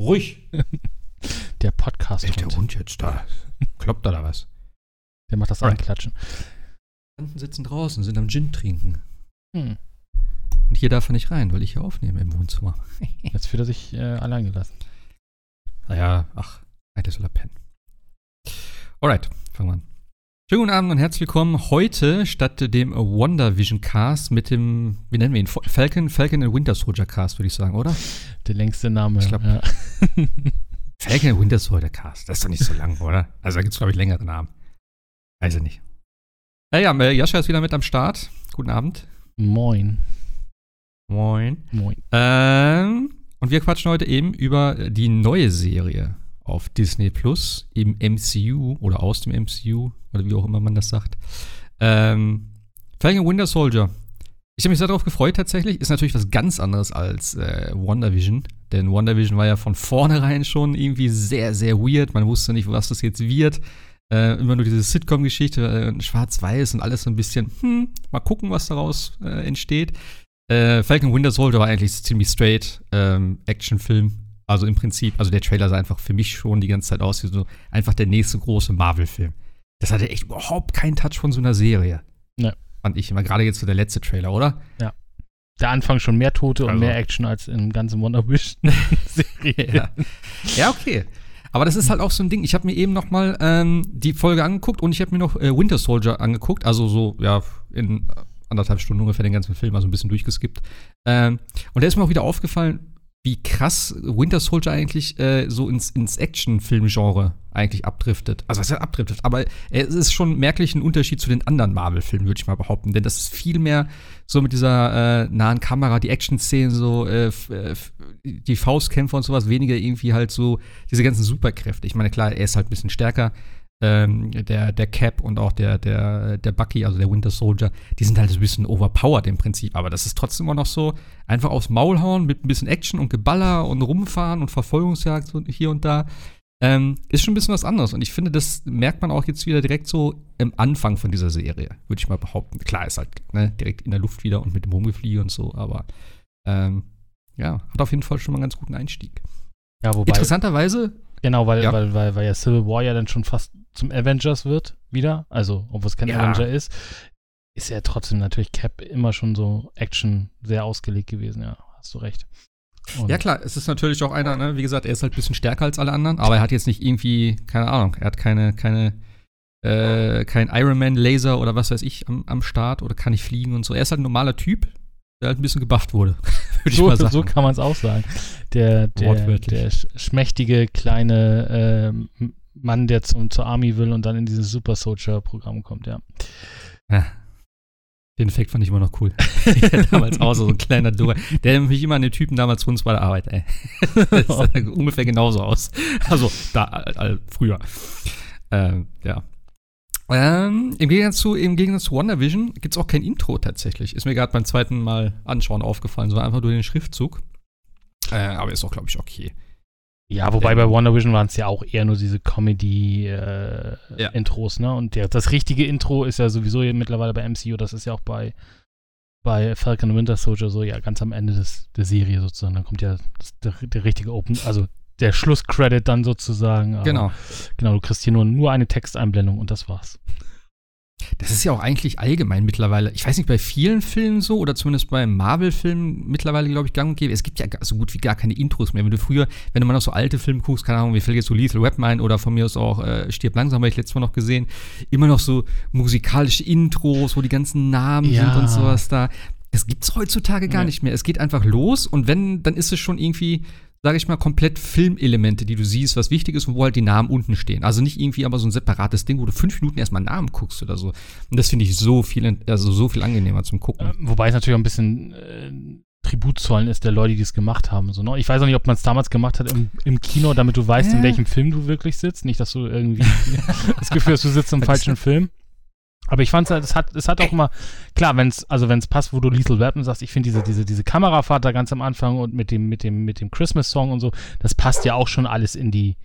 Ruhig. Der Podcast. Ist der Hund jetzt da? Kloppt da was? Der macht das. Anklatschen. Tanten sitzen draußen, sind am Gin trinken. Hm. Und hier darf er nicht rein, weil ich hier aufnehme im Wohnzimmer. Jetzt fühlt er sich äh, allein gelassen. Naja, ach, eigentlich soll er pennen. Alright, fangen wir an. Schönen guten Abend und herzlich willkommen heute statt dem WandaVision Cast mit dem, wie nennen wir ihn? Falcon, Falcon and Winter Soldier Cast, würde ich sagen, oder? Der längste Name. Ich glaub- ja. Falcon and Winter Soldier Cast, das ist doch nicht so lang, oder? Also da gibt es, glaube ich, längere Namen. Weiß ich nicht. Naja, äh, Jascha ist wieder mit am Start. Guten Abend. Moin. Moin. Moin. Ähm, und wir quatschen heute eben über die neue Serie auf Disney Plus im MCU oder aus dem MCU oder wie auch immer man das sagt. Ähm, Falcon Winter Soldier. Ich habe mich sehr darauf gefreut tatsächlich. Ist natürlich was ganz anderes als äh, WandaVision. Denn WandaVision war ja von vornherein schon irgendwie sehr, sehr weird. Man wusste nicht, was das jetzt wird. Äh, immer nur diese Sitcom-Geschichte, äh, schwarz-weiß und alles so ein bisschen, hm, mal gucken, was daraus äh, entsteht. Äh, Falcon Winter Soldier war eigentlich ziemlich straight ähm, Actionfilm. Also im Prinzip, also der Trailer sah einfach für mich schon die ganze Zeit aus wie so einfach der nächste große Marvel-Film. Das hatte echt überhaupt keinen Touch von so einer Serie. Nee. Fand ich immer. Gerade jetzt so der letzte Trailer, oder? Der Anfang schon mehr Tote und Also. mehr Action als in ganzen WandaVision-Serie. Ja. ja, okay. Aber das ist halt auch so ein Ding. Ich habe mir eben noch mal ähm, die Folge angeguckt und ich habe mir noch äh, Winter Soldier angeguckt. Also so, ja, in anderthalb Stunden ungefähr den ganzen Film, also ein bisschen durchgeskippt. Ähm, und da ist mir auch wieder aufgefallen, wie krass Winter Soldier eigentlich äh, so ins, ins Action-Film-Genre eigentlich abdriftet. Also was heißt abdriftet? Aber es ist schon merklich ein Unterschied zu den anderen Marvel-Filmen, würde ich mal behaupten. Denn das ist viel mehr so mit dieser äh, nahen Kamera, die Action-Szenen, so äh, äh, die Faustkämpfe und sowas, weniger irgendwie halt so diese ganzen Superkräfte. Ich meine, klar, er ist halt ein bisschen stärker. Ähm, der, der Cap und auch der, der, der Bucky, also der Winter Soldier, die sind halt so ein bisschen overpowered im Prinzip. Aber das ist trotzdem immer noch so, einfach aufs Maul hauen mit ein bisschen Action und Geballer und rumfahren und Verfolgungsjagd hier und da. Ähm, ist schon ein bisschen was anderes. Und ich finde, das merkt man auch jetzt wieder direkt so im Anfang von dieser Serie, würde ich mal behaupten. Klar, ist halt ne, direkt in der Luft wieder und mit dem Rumgefliege und so, aber ähm, ja, hat auf jeden Fall schon mal einen ganz guten Einstieg. Ja, wobei, Interessanterweise, genau, weil, Ja. weil, weil, weil ja Civil War ja dann schon fast zum Avengers wird, wieder. Also, obwohl es kein Ja. Avenger ist, ist ja trotzdem natürlich Cap immer schon so Action sehr ausgelegt gewesen, ja. Hast du recht. Und- ja klar, es ist natürlich auch einer, ne, wie gesagt, er ist halt ein bisschen stärker als alle anderen, aber er hat jetzt nicht irgendwie, keine Ahnung, er hat keine, keine, äh, kein Ironman-Laser oder was weiß ich am, am Start oder kann nicht fliegen und so. Er ist halt ein normaler Typ, der halt ein bisschen gebufft wurde, würde ich so, mal sagen. so kann man es auch sagen. Der, der, der sch- schmächtige kleine ähm, Mann, der zum, zur Army will und dann in dieses Super Soldier-Programm kommt, ja. Ja. Den Effekt fand ich immer noch cool. Damals auch so ein kleiner Dura. Der erinnert mich immer an den Typen damals für uns bei der Arbeit, ey. Das sah ungefähr genauso aus. Also, da, äh, früher. Ähm, ja. Ähm, im, Gegensatz zu, Im Gegensatz zu WandaVision gibt es auch kein Intro tatsächlich. Ist mir gerade beim zweiten Mal anschauen aufgefallen, so einfach durch den Schriftzug. Äh, aber ist auch, glaube ich, okay. Ja, wobei Ähm, bei WandaVision waren es ja auch eher nur diese Ja. Comedy-Intros, ne? Und der, das richtige Intro ist ja sowieso hier mittlerweile bei MCU, das ist ja auch bei, bei Falcon and Winter Soldier so, ja, ganz am Ende des, der Serie sozusagen. Dann kommt ja das, der, der richtige Open, also der Schlusscredit dann sozusagen. aber Genau. Genau, du kriegst hier nur, nur eine Texteinblendung und das war's. Das ist ja auch eigentlich allgemein mittlerweile, ich weiß nicht, bei vielen Filmen so oder zumindest bei Marvel-Filmen mittlerweile, glaube ich, gang und gäbe. Es gibt ja so gut wie gar keine Intros mehr. Wenn du früher, wenn du mal noch so alte Filme guckst, keine Ahnung, wie fällt jetzt so Lethal Weapon ein oder von mir aus auch äh, Stirb langsam, habe ich letztes Mal noch gesehen, immer noch so musikalische Intros, wo die ganzen Namen Ja. sind und sowas da. Das gibt's heutzutage gar Nee. nicht mehr. Es geht einfach los und wenn, dann ist es schon irgendwie sage ich mal, komplett Filmelemente, die du siehst, was wichtig ist und wo halt die Namen unten stehen. Also nicht irgendwie aber so ein separates Ding, wo du fünf Minuten erstmal Namen guckst oder so. Und das finde ich so viel, also so viel angenehmer zum Gucken. Äh, wobei es natürlich auch ein bisschen äh, Tribut zollen ist der Leute, die es gemacht haben. So, ne? Ich weiß auch nicht, ob man es damals gemacht hat im, im Kino, damit du weißt, in welchem Film du wirklich sitzt. Nicht, dass du irgendwie das Gefühl hast, du sitzt im falschen Film. Aber ich fand es, es hat, es hat auch mal, klar, wenn es, also wenn es passt, wo du Lethal Weapon sagst, ich finde diese, diese, diese Kamerafahrt da ganz am Anfang und mit dem, mit dem, mit dem Christmas-Song und so, das passt ja auch schon alles in die,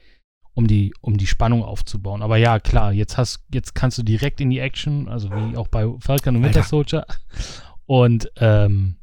um die, um die Spannung aufzubauen. Aber ja, klar, jetzt hast, jetzt kannst du direkt in die Action, also wie auch bei Falcon und Winter. Soldier. Und ähm,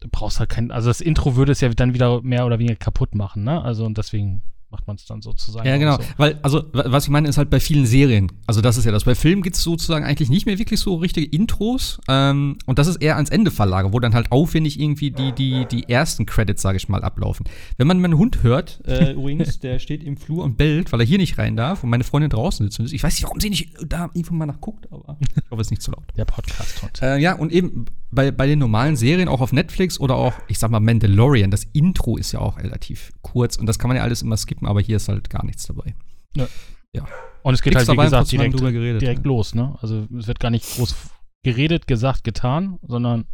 du brauchst halt kein, also das Intro würde es ja dann wieder mehr oder weniger kaputt machen, ne? Also und deswegen macht man es dann sozusagen. Ja, genau. So. Weil, also, was ich meine, ist halt bei vielen Serien. Also, das ist ja das. Bei Filmen gibt es sozusagen eigentlich nicht mehr wirklich so richtige Intros. Ähm, und das ist eher ans Ende verlagert, wo dann halt aufwendig irgendwie die, die, die ersten Credits, sage ich mal, ablaufen. Wenn man meinen Hund hört, äh, übrigens, der steht im Flur und bellt, weil er hier nicht rein darf und meine Freundin draußen sitzt. Ich weiß nicht, warum sie nicht da irgendwo mal nachguckt, aber ich hoffe, es ist nicht zu laut. Der Podcast-Hund. Äh, ja, und eben bei, bei den normalen Serien, auch auf Netflix oder auch, ich sag mal, Mandalorian, das Intro ist ja auch relativ kurz und das kann man ja alles immer skippen, aber hier ist halt gar nichts dabei. Ja. ja. Und es geht Nichts halt, wie gesagt, direkt, geredet, direkt ja. los, ne? Also es wird gar nicht groß geredet, gesagt, getan, sondern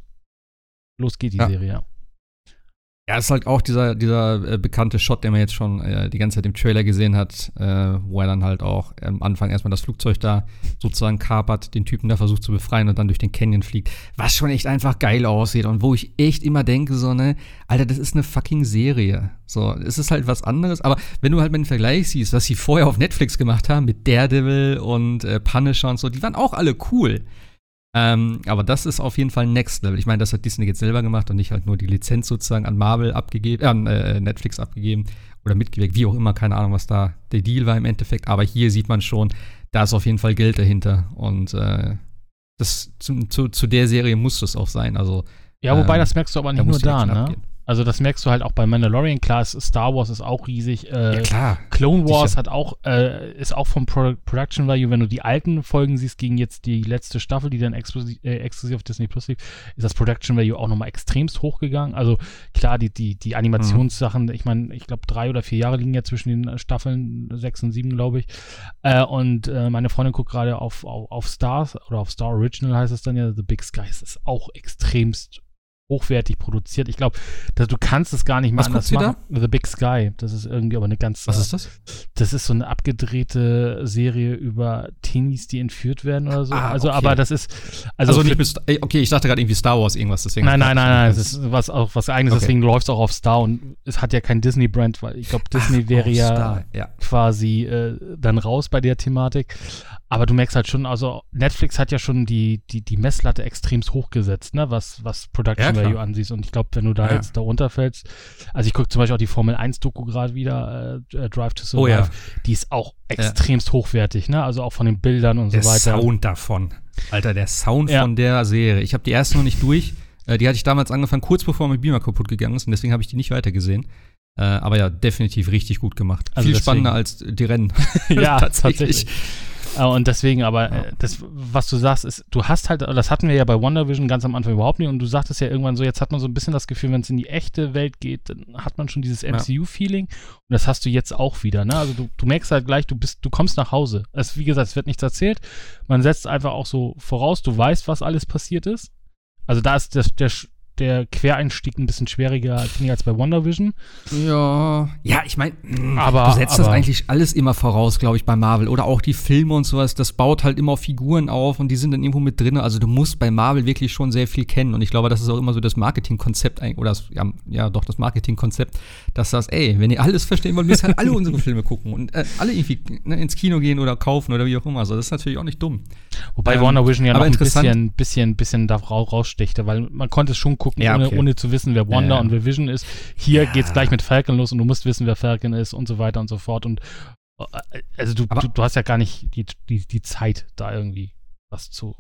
los geht die Ja. Serie, ja. Ja, ist halt auch dieser, dieser äh, bekannte Shot, den man jetzt schon äh, die ganze Zeit im Trailer gesehen hat, äh, wo er dann halt auch am Anfang erstmal das Flugzeug da sozusagen kapert, den Typen da versucht zu befreien und dann durch den Canyon fliegt. Was schon echt einfach geil aussieht und wo ich echt immer denke, so, ne, Alter, das ist eine fucking Serie. So, es ist halt was anderes, aber wenn du halt mal den Vergleich siehst, was sie vorher auf Netflix gemacht haben mit Daredevil und äh, Punisher und so, die waren auch alle cool. Ähm, aber das ist auf jeden Fall Next Level. Ich meine, das hat Disney jetzt selber gemacht und nicht halt nur die Lizenz sozusagen an Marvel abgegeben, äh, an äh, Netflix abgegeben oder mitgewirkt, wie auch immer, keine Ahnung, was da der Deal war im Endeffekt. Aber hier sieht man schon, da ist auf jeden Fall Geld dahinter. Und äh, das zu, zu, zu der Serie muss das auch sein. Also Ja, wobei Ähm, das merkst du aber da nicht nur muss die da, ne? abgehen. Also das merkst du halt auch bei Mandalorian, klar, ist Star Wars ist auch riesig. Äh, ja, klar. Clone Wars Sicher. hat auch, äh, ist auch vom Pro Production Value, wenn du die alten Folgen siehst, gegen jetzt die letzte Staffel, die dann exklusiv, äh, exklusiv auf Disney Plus liegt, ist das Production Value auch nochmal extremst hochgegangen. Also klar, die, die, die Animationssachen, ich meine, ich glaube, drei oder vier Jahre liegen ja zwischen den Staffeln, sechs und sieben, glaube ich. Äh, und äh, meine Freundin guckt gerade auf, auf, auf Stars oder auf Star Original heißt es dann ja, The Big Sky. Es ist auch extremst hochwertig produziert. Ich glaube, du kannst es gar nicht mehr Was anders machen. The Big Sky. Das ist irgendwie aber eine ganz. Was ist das? das ist so eine abgedrehte Serie über Teenies, die entführt werden oder so. Ah, also, okay. aber das ist. Also, Also, nicht mit, okay, ich dachte gerade irgendwie Star Wars irgendwas, deswegen. Nein, nein, nein, nein, es ist was auch was eigenes, Okay. deswegen läuft es auch auf Star und es hat ja kein Disney-Brand, weil ich glaube, Disney wäre Oh, ja ja. quasi äh, dann raus bei der Thematik. Aber du merkst halt schon, also Netflix hat ja schon die, die, die Messlatte extremst hochgesetzt, ne, was, was Production Ja. Value ansiehst. Und ich glaube, wenn du da Ja. jetzt da runterfällst, also ich gucke zum Beispiel auch die Formel 1-Doku gerade wieder, äh, äh, Drive to Survive, Oh ja. die ist auch extremst hochwertig, ne? Also auch von den Bildern und Der so weiter. Sound davon. Alter, der Sound von der Serie. Ich habe die erste noch nicht durch. Äh, die hatte ich damals angefangen, kurz bevor mein Beamer kaputt gegangen ist. Und deswegen habe ich die nicht weitergesehen. Äh, aber ja, definitiv richtig gut gemacht. Also Viel deswegen- spannender als die Rennen. ja, Tatsächlich. tatsächlich. Äh, Und deswegen, aber äh, das, was du sagst, ist, du hast halt, das hatten wir ja bei WandaVision ganz am Anfang überhaupt nicht und du sagtest ja irgendwann so, jetzt hat man so ein bisschen das Gefühl, wenn es in die echte Welt geht, dann hat man schon dieses Ja. MCU-Feeling und das hast du jetzt auch wieder, ne? Also du, du merkst halt gleich, du bist, du kommst nach Hause. Es, wie gesagt, es wird nichts erzählt. Man setzt einfach auch so voraus, du weißt, was alles passiert ist. Also da ist das, der, der Quereinstieg ein bisschen schwieriger finde ich, als bei WandaVision. Ja. Ja, ich meine, Aber- du setzt das eigentlich alles immer voraus, glaube ich, bei Marvel. Oder auch die Filme und sowas. Das baut halt immer Figuren auf und die sind dann irgendwo mit drin. Also du musst bei Marvel wirklich schon sehr viel kennen. Und ich glaube, das ist auch immer so das Marketingkonzept, oder das, ja, ja, doch das Marketingkonzept, dass das, ey, wenn ihr alles verstehen wollt, müsst ihr halt alle unsere Filme gucken und äh, alle irgendwie ne, ins Kino gehen oder kaufen oder wie auch immer. Also das ist natürlich auch nicht dumm. Wobei Ähm, WandaVision ja noch ein bisschen, bisschen, bisschen da rau- rausstichte, weil man konnte es schon gucken, Ja, ohne, okay. ohne zu wissen, wer Wanda Ja, ja. und wer Vision ist. Hier Ja. geht's gleich mit Falcon los und du musst wissen, wer Falcon ist und so weiter und so fort. Und äh, also du, du, du hast ja gar nicht die, die, die Zeit, da irgendwie was zu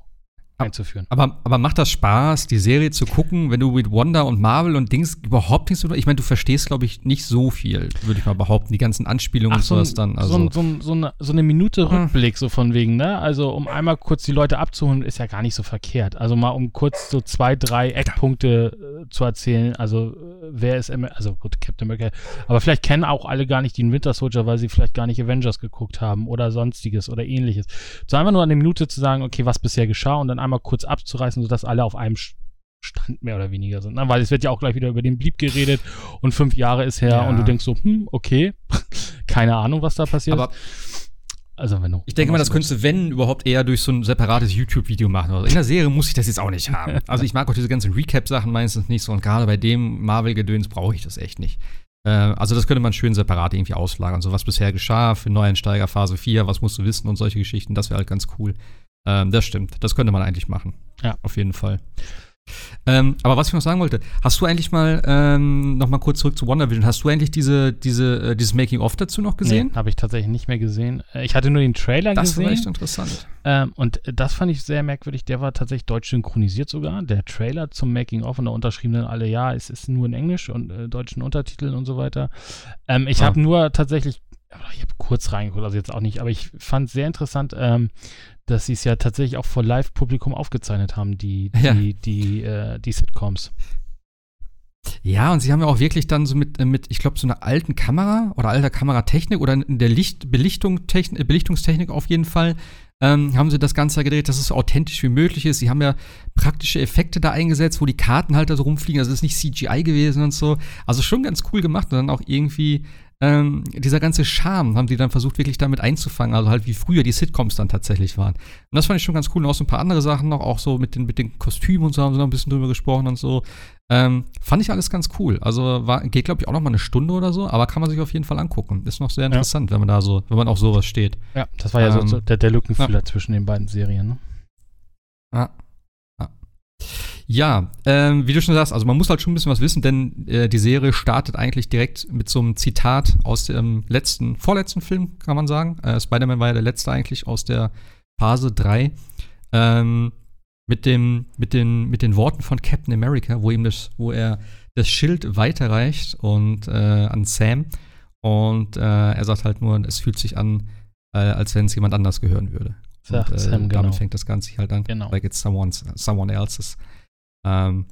einzuführen. Aber, aber macht das Spaß, die Serie zu gucken, wenn du mit Wanda und Marvel und Dings überhaupt nichts Ich meine, du verstehst, glaube ich, nicht so viel, würde ich mal behaupten, die ganzen Anspielungen und so, ein, sowas dann. Also, so, ein, so, ein, so, eine, so eine Minute Hm. Rückblick, so von wegen, ne? Also, um einmal kurz die Leute abzuholen, ist ja gar nicht so verkehrt. Also, mal um kurz so zwei, drei Eckpunkte äh, zu erzählen. Also, äh, wer ist, Am- also gut, Captain America, aber vielleicht kennen auch alle gar nicht den Winter Soldier, weil sie vielleicht gar nicht Avengers geguckt haben oder sonstiges oder ähnliches. So einfach nur eine Minute zu sagen, okay, was bisher geschah und dann einmal kurz abzureißen, sodass alle auf einem Stand mehr oder weniger sind. Ne? Weil es wird ja auch gleich wieder über den Blieb geredet und fünf Jahre ist her Ja. und du denkst so, hm, okay, keine Ahnung, was da passiert aber ist. Also wenn du. ich denke mal, das könntest du, wenn überhaupt, eher durch so ein separates YouTube-Video machen. Also in der Serie muss ich das jetzt auch nicht haben. Also ich mag auch diese ganzen Recap-Sachen meistens nicht so und gerade bei dem Marvel-Gedöns brauche ich das echt nicht. Äh, also das könnte man schön separat irgendwie auslagern. So was bisher geschah für Neueinsteiger Phase 4, was musst du wissen und solche Geschichten, das wäre halt ganz cool. Ähm, das stimmt, das könnte man eigentlich machen. Ja. Auf jeden Fall. Ähm, aber was ich noch sagen wollte, hast du eigentlich mal, ähm, noch mal kurz zurück zu WandaVision, hast du eigentlich diese, diese, äh, dieses Making-of dazu noch gesehen? Nee, habe ich tatsächlich nicht mehr gesehen. Äh, ich hatte nur den Trailer das gesehen. war echt interessant. Ähm, und das fand ich sehr merkwürdig. Der war tatsächlich deutsch synchronisiert sogar. Der Trailer zum Making-of und da unterschrieben dann alle, ja, es ist nur in Englisch und äh, deutschen Untertiteln und so weiter. Ähm, ich Ah. habe nur tatsächlich, ich habe kurz reingeguckt, also jetzt auch nicht, aber ich fand es sehr interessant, ähm, dass sie es ja tatsächlich auch vor Live-Publikum aufgezeichnet haben, die, die, Ja. die, äh, die Sitcoms. Ja, und sie haben ja auch wirklich dann so mit, äh, mit ich glaube, so einer alten Kamera oder alter Kameratechnik oder in der Licht Belichtung äh, Belichtungstechnik auf jeden Fall, ähm, haben sie das Ganze gedreht, dass es so authentisch wie möglich ist. Sie haben ja praktische Effekte da eingesetzt, wo die Karten halt da so rumfliegen. Also es ist nicht CGI gewesen und so. Also schon ganz cool gemacht und dann auch irgendwie ähm, dieser ganze Charme haben die dann versucht, wirklich damit einzufangen. Also halt wie früher die Sitcoms dann tatsächlich waren. Und das fand ich schon ganz cool. Und auch so ein paar andere Sachen noch, auch so mit den, mit den Kostümen und so haben sie noch ein bisschen drüber gesprochen und so. Ähm, fand ich alles ganz cool. Also war, geht, glaube ich, auch noch mal eine Stunde oder so, aber kann man sich auf jeden Fall angucken. Ist noch sehr interessant, wenn man da so, wenn man auf sowas steht. Ja, das war ja so, Ähm, so der, der Lückenfüller zwischen den beiden Serien. Ne? Ah. Ah. Ja, ähm, wie du schon sagst, also man muss halt schon ein bisschen was wissen, denn äh, die Serie startet eigentlich direkt mit so einem Zitat aus dem letzten, vorletzten Film, kann man sagen. Äh, Spider-Man war ja der letzte eigentlich aus der Phase 3. Ähm, mit, dem, mit, den, mit den Worten von Captain America, wo ihm das, wo er das Schild weiterreicht und äh, an Sam. Und äh, er sagt halt nur, es fühlt sich an, äh, als wenn es jemand anders gehören würde. Und, äh, Sam, genau. Damit fängt das Ganze halt an. Genau. Like it's someone's, someone else's. Ähm,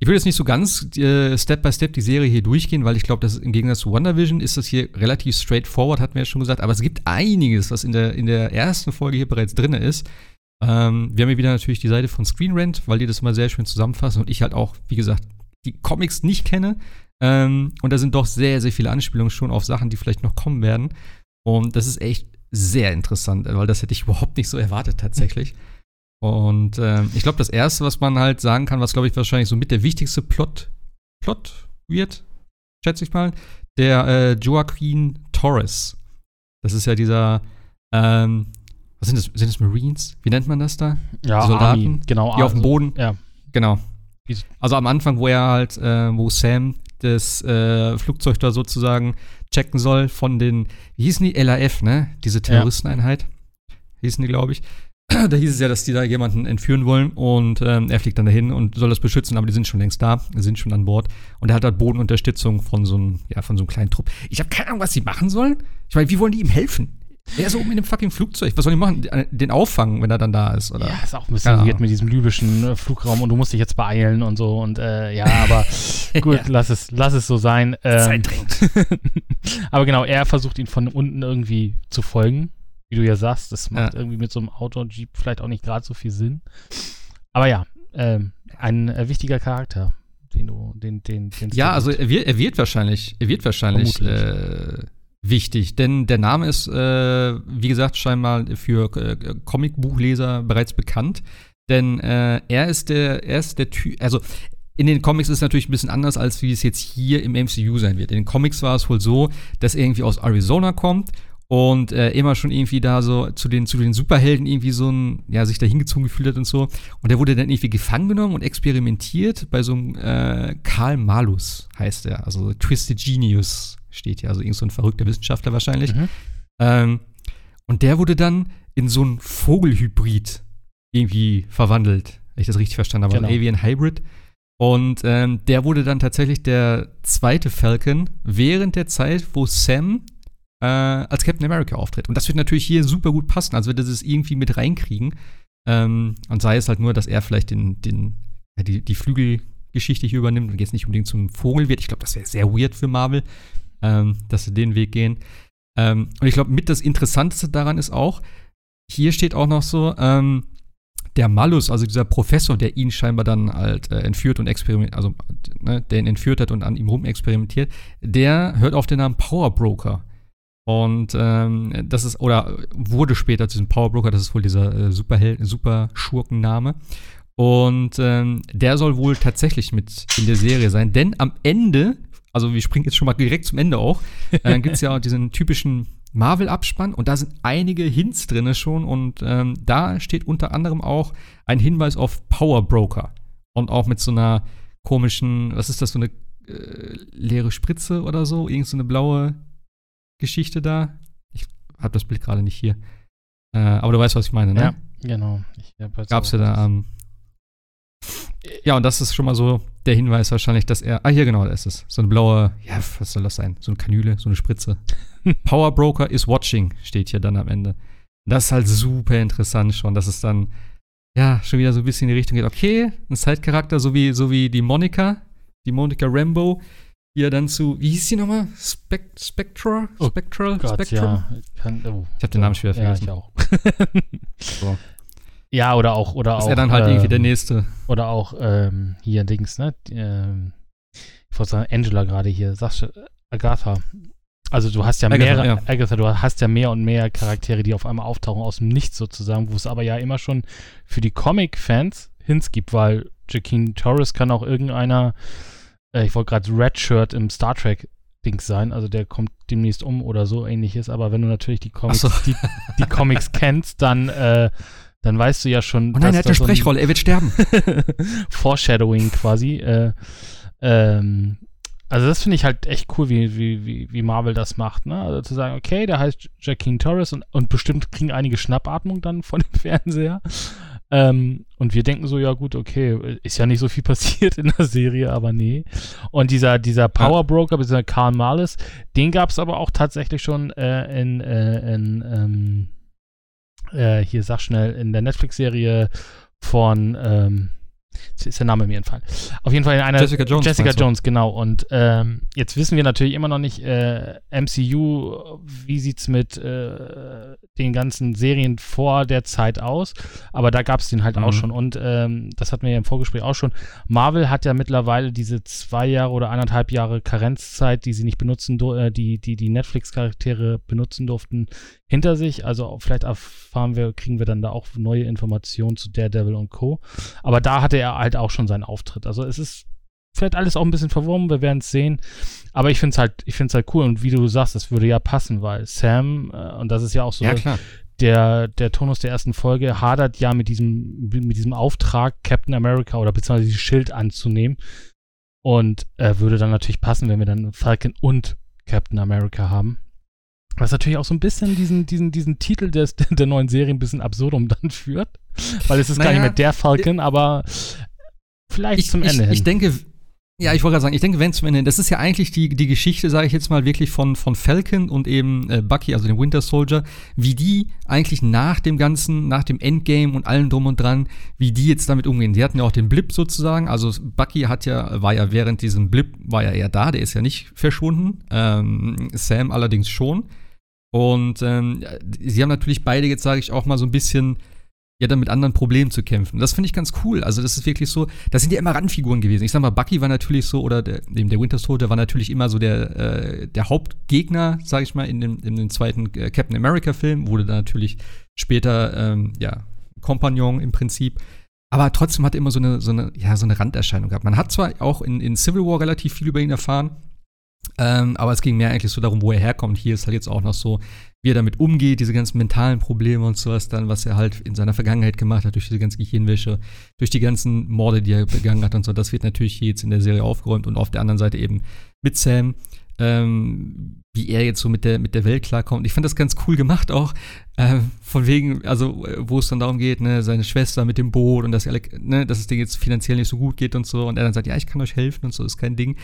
ich würde jetzt nicht so ganz äh, Step by Step die Serie hier durchgehen, weil ich glaube, dass im Gegensatz zu WandaVision ist das hier relativ straightforward, hatten wir ja schon gesagt. Aber es gibt einiges, was in der, in der ersten Folge hier bereits drin ist. Ähm, wir haben hier wieder natürlich die Seite von Screen Rant, weil die das immer sehr schön zusammenfassen und ich halt auch, wie gesagt, die Comics nicht kenne. Ähm, und da sind doch sehr, sehr viele Anspielungen schon auf Sachen, die vielleicht noch kommen werden. Und das ist echt sehr interessant, weil das hätte ich überhaupt nicht so erwartet tatsächlich. Und ähm, ich glaube, das Erste, was man halt sagen kann, was, glaube ich, wahrscheinlich so mit der wichtigste Plot, Plot wird, schätze ich mal, der äh, Joaquin Torres. Das ist ja dieser, ähm, was sind das? Sind das Marines? Wie nennt man das da? Ja, Soldaten, Army, genau. Die auf dem also- Boden. Ja, Genau. Also am Anfang, wo er halt, äh, wo Sam das äh, Flugzeug da sozusagen checken soll von den, wie hießen die? LAF, ne? Diese Terroristeneinheit. Hießen die, glaube ich. Da hieß es ja, dass die da jemanden entführen wollen und ähm, er fliegt dann dahin und soll das beschützen, aber die sind schon längst da, sind schon an Bord und er hat halt Bodenunterstützung von so einem, ja, von so einem kleinen Trupp. Ich habe keine Ahnung, was sie machen sollen. Ich meine, wie wollen die ihm helfen? Er ist oben in dem fucking Flugzeug. Was sollen die machen? Den auffangen, wenn er dann da ist, oder? Ja, ist auch ein bisschen weird mit diesem libyschen äh, Flugraum und du musst dich jetzt beeilen und so und äh, ja, aber gut, Ja. lass es, lass es so sein. Ähm, Zeit drängt. aber genau, er versucht ihn von unten irgendwie zu folgen, wie du ja sagst. Das macht Ja. irgendwie mit so einem Auto und Jeep vielleicht auch nicht gerade so viel Sinn. Aber ja, ähm, ein äh, wichtiger Charakter, den du, den, den, den Ja, also er wird, er wird wahrscheinlich, er wird wahrscheinlich äh, wichtig, denn der Name ist, äh, wie gesagt, scheinbar für äh, Comicbuchleser bereits bekannt, denn äh, er ist der, er ist der Typ, also in den Comics ist es natürlich ein bisschen anders, als wie es jetzt hier im MCU sein wird. In den Comics war es wohl so, dass er irgendwie aus Arizona kommt und äh, immer schon irgendwie da so zu den, zu den Superhelden irgendwie so ein, ja, sich da hingezogen gefühlt hat und so. Und der wurde dann irgendwie gefangen genommen und experimentiert bei so einem äh, Karl Malus, heißt er. Also Twisted Genius steht hier, also irgend so ein verrückter Wissenschaftler wahrscheinlich. Mhm. Ähm, und der wurde dann in so ein Vogelhybrid irgendwie verwandelt, wenn ich das richtig verstanden habe. Genau. Ein Avian Hybrid. Und ähm, der wurde dann tatsächlich der zweite Falcon während der Zeit, wo Sam äh, als Captain America auftritt. Und das wird natürlich hier super gut passen, also wird das irgendwie mit reinkriegen. Ähm, und sei es halt nur, dass er vielleicht den, den, ja, die, die Flügelgeschichte hier übernimmt und jetzt nicht unbedingt zum Vogel wird. Ich glaube, das wäre sehr weird für Marvel, ähm, dass sie den Weg gehen. Ähm, und ich glaube, mit das Interessanteste daran ist auch, hier steht auch noch so, ähm, der Malus, also dieser Professor, der ihn scheinbar dann halt äh, entführt und experimentiert, also ne, der ihn entführt hat und an ihm rum experimentiert, der hört auf den Namen Power Broker. Und ähm, das ist, oder wurde später zu diesem Power Broker, das ist wohl dieser äh, Superheld, Superschurkenname. Und ähm, der soll wohl tatsächlich mit in der Serie sein, denn am Ende, also wir springen jetzt schon mal direkt zum Ende auch, äh, gibt es ja auch diesen typischen Marvel-Abspann und da sind einige Hints drin schon und ähm, da steht unter anderem auch ein Hinweis auf Power Broker. Und auch mit so einer komischen, was ist das, so eine äh, leere Spritze oder so? Irgend so eine blaue Geschichte da. Ich habe das Bild gerade nicht hier. Äh, aber du weißt, was ich meine, ne? Ja, genau. Ich Gab's ja da ähm, ja, und das ist schon mal so der Hinweis wahrscheinlich, dass er. Ah, hier genau, da ist es. So eine blaue, ja, was soll das sein? So eine Kanüle, so eine Spritze. Power Broker is watching, steht hier dann am Ende. Das ist halt super interessant schon, dass es dann, ja, schon wieder so ein bisschen in die Richtung geht. Okay, ein Side-Charakter, so wie, so wie die Monika, die Monika Rambo, die ja dann zu, wie hieß sie nochmal? Spect Spectra? Oh Spectral? Gott, Spectrum? ja. Kann, oh. Ich habe den Namen schwer Ja, vergessen. ich auch. So. ja, oder auch, oder Ist auch. er dann halt irgendwie ähm, der Nächste. Oder auch ähm, hier Dings, ne? Die, Ähm, ich wollte sagen, Angela gerade hier. Sagst du, Agatha. Also du hast ja Agatha, mehrere, ja. Agatha, du hast ja mehr und mehr Charaktere, die auf einmal auftauchen aus dem Nichts sozusagen, wo es aber ja immer schon für die Comic-Fans Hints gibt, weil Jaquin Torres kann auch irgendeiner, äh, ich wollte gerade Redshirt im Star Trek Dings sein, also der kommt demnächst um oder so ähnliches, aber wenn du natürlich die Comics, so. die, die Comics kennst, dann, äh, dann weißt du ja schon, Oh nein, er hat eine Sprechrolle, er wird sterben. Foreshadowing quasi. Äh, ähm, also das finde ich halt echt cool, wie, wie, wie, wie Marvel das macht, ne? Also zu sagen, okay, der heißt Jaquin Torres und, und bestimmt kriegen einige Schnappatmung dann von dem Fernseher. Ähm, und wir denken so, ja gut, okay, ist ja nicht so viel passiert in der Serie, aber nee. Und dieser, dieser Power Broker, dieser Karl Marlis, den gab es aber auch tatsächlich schon äh, in, äh, in ähm, äh, hier sag schnell, in der Netflix-Serie von, ähm, jetzt ist der Name mir entfallen. Auf jeden Fall in einer Jessica Jones, Jessica? Jones, genau. Und ähm, jetzt wissen wir natürlich immer noch nicht, äh, MCU, wie sieht's mit äh, den ganzen Serien vor der Zeit aus? Aber da gab es den halt Mhm. auch schon. Und ähm, das hatten wir ja im Vorgespräch auch schon. Marvel hat ja mittlerweile diese zwei Jahre oder anderthalb Jahre Karenzzeit, die sie nicht benutzen, äh, die die, die Netflix-Charaktere benutzen durften, hinter sich. Also vielleicht erfahren wir, kriegen wir dann da auch neue Informationen zu Daredevil und Co. Aber da hatte er halt auch schon seinen Auftritt. Also es ist vielleicht alles auch ein bisschen verworren, wir werden es sehen. Aber ich finde es halt, ich finde es halt cool. Und wie du sagst, das würde ja passen, weil Sam, äh, und das ist ja auch so ja, der, der Tonus der ersten Folge, hadert ja mit diesem, mit diesem Auftrag, Captain America oder beziehungsweise dieses Schild anzunehmen. Und äh, würde dann natürlich passen, wenn wir dann Falcon und Captain America haben. Was natürlich auch so ein bisschen diesen, diesen, diesen Titel des, der neuen Serie ein bisschen absurdum dann führt. Weil es ist gar Naja, nicht mehr der Falcon, aber vielleicht ich, zum Ende ich, hin. ich denke, ja, ich wollte gerade sagen, ich denke, wenn zum Ende, das ist ja eigentlich die, die Geschichte, sage ich jetzt mal, wirklich von, von Falcon und eben äh, Bucky, also dem Winter Soldier, wie die eigentlich nach dem Ganzen, nach dem Endgame und allem drum und dran, wie die jetzt damit umgehen. Die hatten ja auch den Blip sozusagen, also Bucky hat ja, war ja während diesem Blip, war ja eher da, der ist ja nicht verschwunden, ähm, Sam allerdings schon. Und ähm, sie haben natürlich beide jetzt, sage ich auch mal, so ein bisschen ja dann mit anderen Problemen zu kämpfen. Das finde ich ganz cool. Also das ist wirklich so, das sind ja immer Randfiguren gewesen. Ich sag mal, Bucky war natürlich so, oder der, dem der Winter Soldier war natürlich immer so der, äh, der Hauptgegner, sag ich mal, in dem, in dem zweiten äh, Captain America-Film, wurde dann natürlich später, ähm, ja, Kompagnon im Prinzip. Aber trotzdem hat er immer so eine, so eine, ja, so eine Randerscheinung gehabt. Man hat zwar auch in, in Civil War relativ viel über ihn erfahren, ähm, aber es ging mehr eigentlich so darum, wo er herkommt. Hier ist halt jetzt auch noch so, wie er damit umgeht, diese ganzen mentalen Probleme und sowas dann, was er halt in seiner Vergangenheit gemacht hat, durch diese ganze Gehirnwäsche, durch die ganzen Morde, die er begangen hat und so. Das wird natürlich jetzt in der Serie aufgeräumt und auf der anderen Seite eben mit Sam, ähm, wie er jetzt so mit der, mit der Welt klarkommt. Ich fand das ganz cool gemacht auch, äh, von wegen, also äh, wo es dann darum geht, ne, seine Schwester mit dem Boot und dass, ne, dass es denen jetzt finanziell nicht so gut geht und so. Und er dann sagt, ja, ich kann euch helfen und so, ist kein Ding.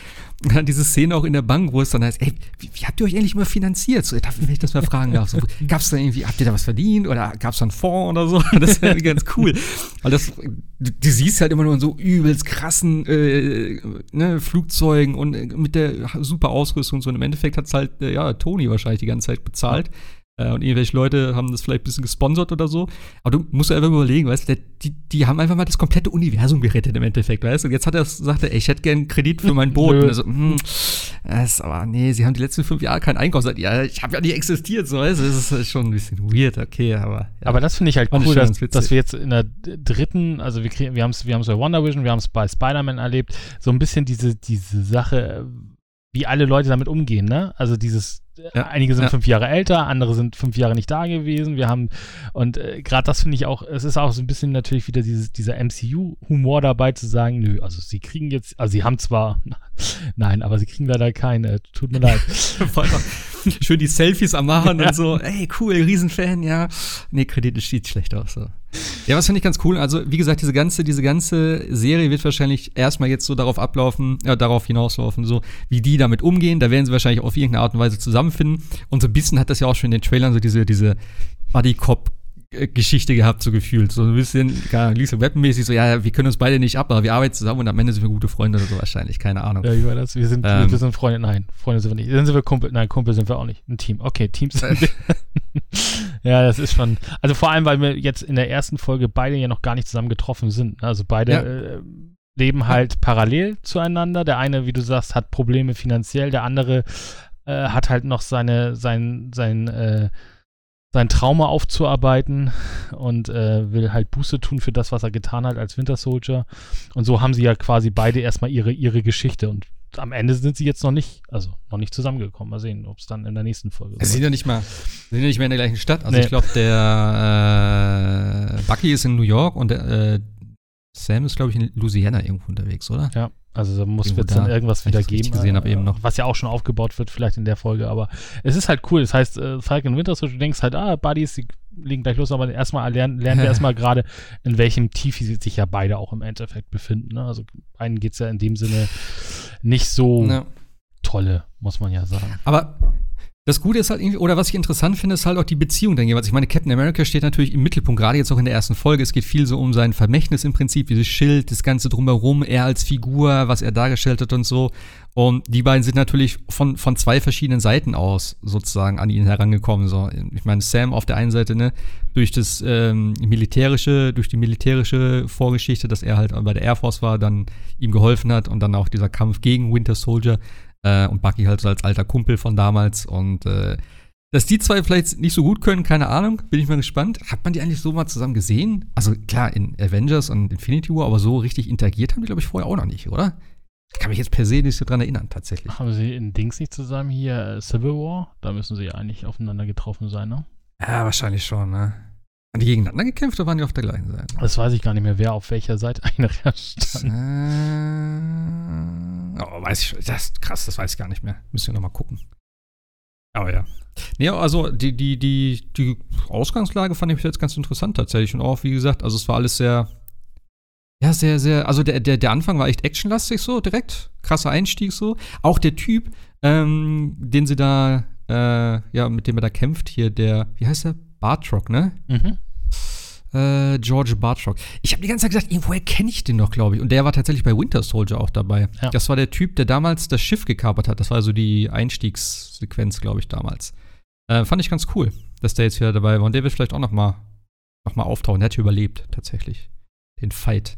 Und dann diese Szene auch in der Bank, wo es dann heißt, ey, wie, wie habt ihr euch endlich mal finanziert? So, wenn ich das mal fragen darf. So, gab's da irgendwie, habt ihr da was verdient oder gab's da einen Fonds oder so? Das wäre ganz cool. Weil das, du, du siehst halt immer nur in so übelst krassen äh, ne, Flugzeugen und äh, mit der super Ausrüstung und so. Und im Endeffekt hat's halt, äh, ja, Tony wahrscheinlich die ganze Zeit bezahlt. Äh, und irgendwelche Leute haben das vielleicht ein bisschen gesponsert oder so. Aber du musst dir einfach überlegen, weißt du, die, die haben einfach mal das komplette Universum gerettet im Endeffekt, weißt du? Und jetzt hat er gesagt, ey, ich hätte gern Kredit für mein Boot. Und er so, hm, das aber, nee, sie haben die letzten fünf Jahre keinen Einkauf. Sagt, ja, ich habe ja nicht existiert, so, weißt du? Das ist schon ein bisschen weird, okay, aber. Ja. Aber das finde ich halt cool, schon dass, dass wir jetzt in der dritten, also wir kriegen, wir haben es wir haben's bei Wonder Vision, wir haben es bei Spider-Man erlebt, so ein bisschen diese, diese Sache, wie alle Leute damit umgehen, ne? Also dieses, ja, einige sind ja. fünf Jahre älter, andere sind fünf Jahre nicht da gewesen. Wir haben, und äh, gerade das finde ich auch, es ist auch so ein bisschen natürlich wieder dieses, dieser MCU-Humor dabei zu sagen, nö, also sie kriegen jetzt, also sie haben zwar, nein, aber sie kriegen leider keine, tut mir leid. Schön die Selfies am machen ja. und so, ey, cool, Riesenfan, ja. Nee, Kredit steht schlecht aus. So. Ja, was finde ich ganz cool. Also, wie gesagt, diese ganze, diese ganze Serie wird wahrscheinlich erstmal jetzt so darauf ablaufen, ja, darauf hinauslaufen, so wie die damit umgehen. Da werden sie wahrscheinlich auf irgendeine Art und Weise zusammenfinden. Und so ein bisschen hat das ja auch schon in den Trailern so diese, diese Buddy Cop Geschichte gehabt, so gefühlt. So ein bisschen, Ahnung, Lisa Webmäßig, so, ja, wir können uns beide nicht ab, aber wir arbeiten zusammen und am Ende sind wir gute Freunde oder so wahrscheinlich, keine Ahnung. Ja, wie war das? Wir sind, ähm, wir sind Freunde, nein, Freunde sind wir nicht. Dann sind wir Kumpel, nein, Kumpel sind wir auch nicht. Ein Team. Okay, Teams sind ja, das ist schon, also vor allem, weil wir jetzt in der ersten Folge beide ja noch gar nicht zusammen getroffen sind. Also beide ja. äh, leben halt parallel zueinander. Der eine, wie du sagst, hat Probleme finanziell, der andere äh, hat halt noch seine, sein, sein, äh, sein Trauma aufzuarbeiten und äh, will halt Buße tun für das, was er getan hat als Winter Soldier. Und so haben sie ja quasi beide erstmal ihre, ihre Geschichte. Und am Ende sind sie jetzt noch nicht, also noch nicht zusammengekommen. Mal sehen, ob es dann in der nächsten Folge. Sie sind ja nicht mal, sind ja nicht mehr in der gleichen Stadt. Also nee. ich glaube, der äh, Bucky ist in New York und der äh, Sam ist, glaube ich, in Louisiana irgendwo unterwegs, oder? Ja. Also da muss es dann irgendwas wieder geben. Gesehen habe eben noch. Was ja auch schon aufgebaut wird, vielleicht in der Folge. Aber es ist halt cool. Das heißt, äh, Falcon Winter Soldier, du denkst halt, ah, Buddies, die legen gleich los, aber erstmal lernen, lernen wir erstmal gerade, in welchem Tief sie sich ja beide auch im Endeffekt befinden. Ne? Also einen geht es ja in dem Sinne nicht so ja. tolle, muss man ja sagen. Aber das Gute ist halt irgendwie, oder was ich interessant finde, ist halt auch die Beziehung dann jeweils. Ich meine, Captain America steht natürlich im Mittelpunkt, gerade jetzt auch in der ersten Folge. Es geht viel so um sein Vermächtnis im Prinzip, dieses Schild, das Ganze drumherum, er als Figur, was er dargestellt hat und so. Und die beiden sind natürlich von, von zwei verschiedenen Seiten aus sozusagen an ihn herangekommen. So. Ich meine, Sam auf der einen Seite, ne, durch das ähm, militärische, durch die militärische Vorgeschichte, dass er halt bei der Air Force war, dann ihm geholfen hat und dann auch dieser Kampf gegen Winter Soldier äh, und Bucky halt so als alter Kumpel von damals. Und äh, dass die zwei vielleicht nicht so gut können, keine Ahnung, bin ich mal gespannt. Hat man die eigentlich so mal zusammen gesehen? Also klar, in Avengers und Infinity War, aber so richtig interagiert haben die, glaube ich, vorher auch noch nicht, oder? Ich kann mich jetzt per se nicht so dran erinnern, tatsächlich. Haben sie in Dings nicht zusammen hier äh, Civil War? Da müssen sie ja eigentlich aufeinander getroffen sein, ne? Ja, wahrscheinlich schon, ne? Haben die gegeneinander gekämpft oder waren die auf der gleichen Seite? Das weiß ich gar nicht mehr, wer auf welcher Seite eigentlich stand. Äh, oh, weiß ich. Das ist krass, das weiß ich gar nicht mehr. Müssen wir nochmal gucken. Aber ja. Nee, also die, die, die, die Ausgangslage fand ich jetzt ganz interessant tatsächlich. Und auch, wie gesagt, also es war alles sehr, ja, sehr, sehr, also der, der, der Anfang war echt actionlastig so, direkt. Krasser Einstieg so. Auch der Typ, ähm, den sie da, äh, ja, mit dem er da kämpft hier, der, wie heißt der? Bartrock, ne? Mhm. Äh, George Bartrock. Ich habe die ganze Zeit gesagt, irgendwoher kenne ich den noch, glaube ich. Und der war tatsächlich bei Winter Soldier auch dabei. Ja. Das war der Typ, der damals das Schiff gekapert hat. Das war so die Einstiegssequenz, glaube ich, damals. Äh, fand ich ganz cool, dass der jetzt wieder dabei war. Und der wird vielleicht auch noch mal, noch mal auftauchen. Der hat überlebt, tatsächlich. Den Fight.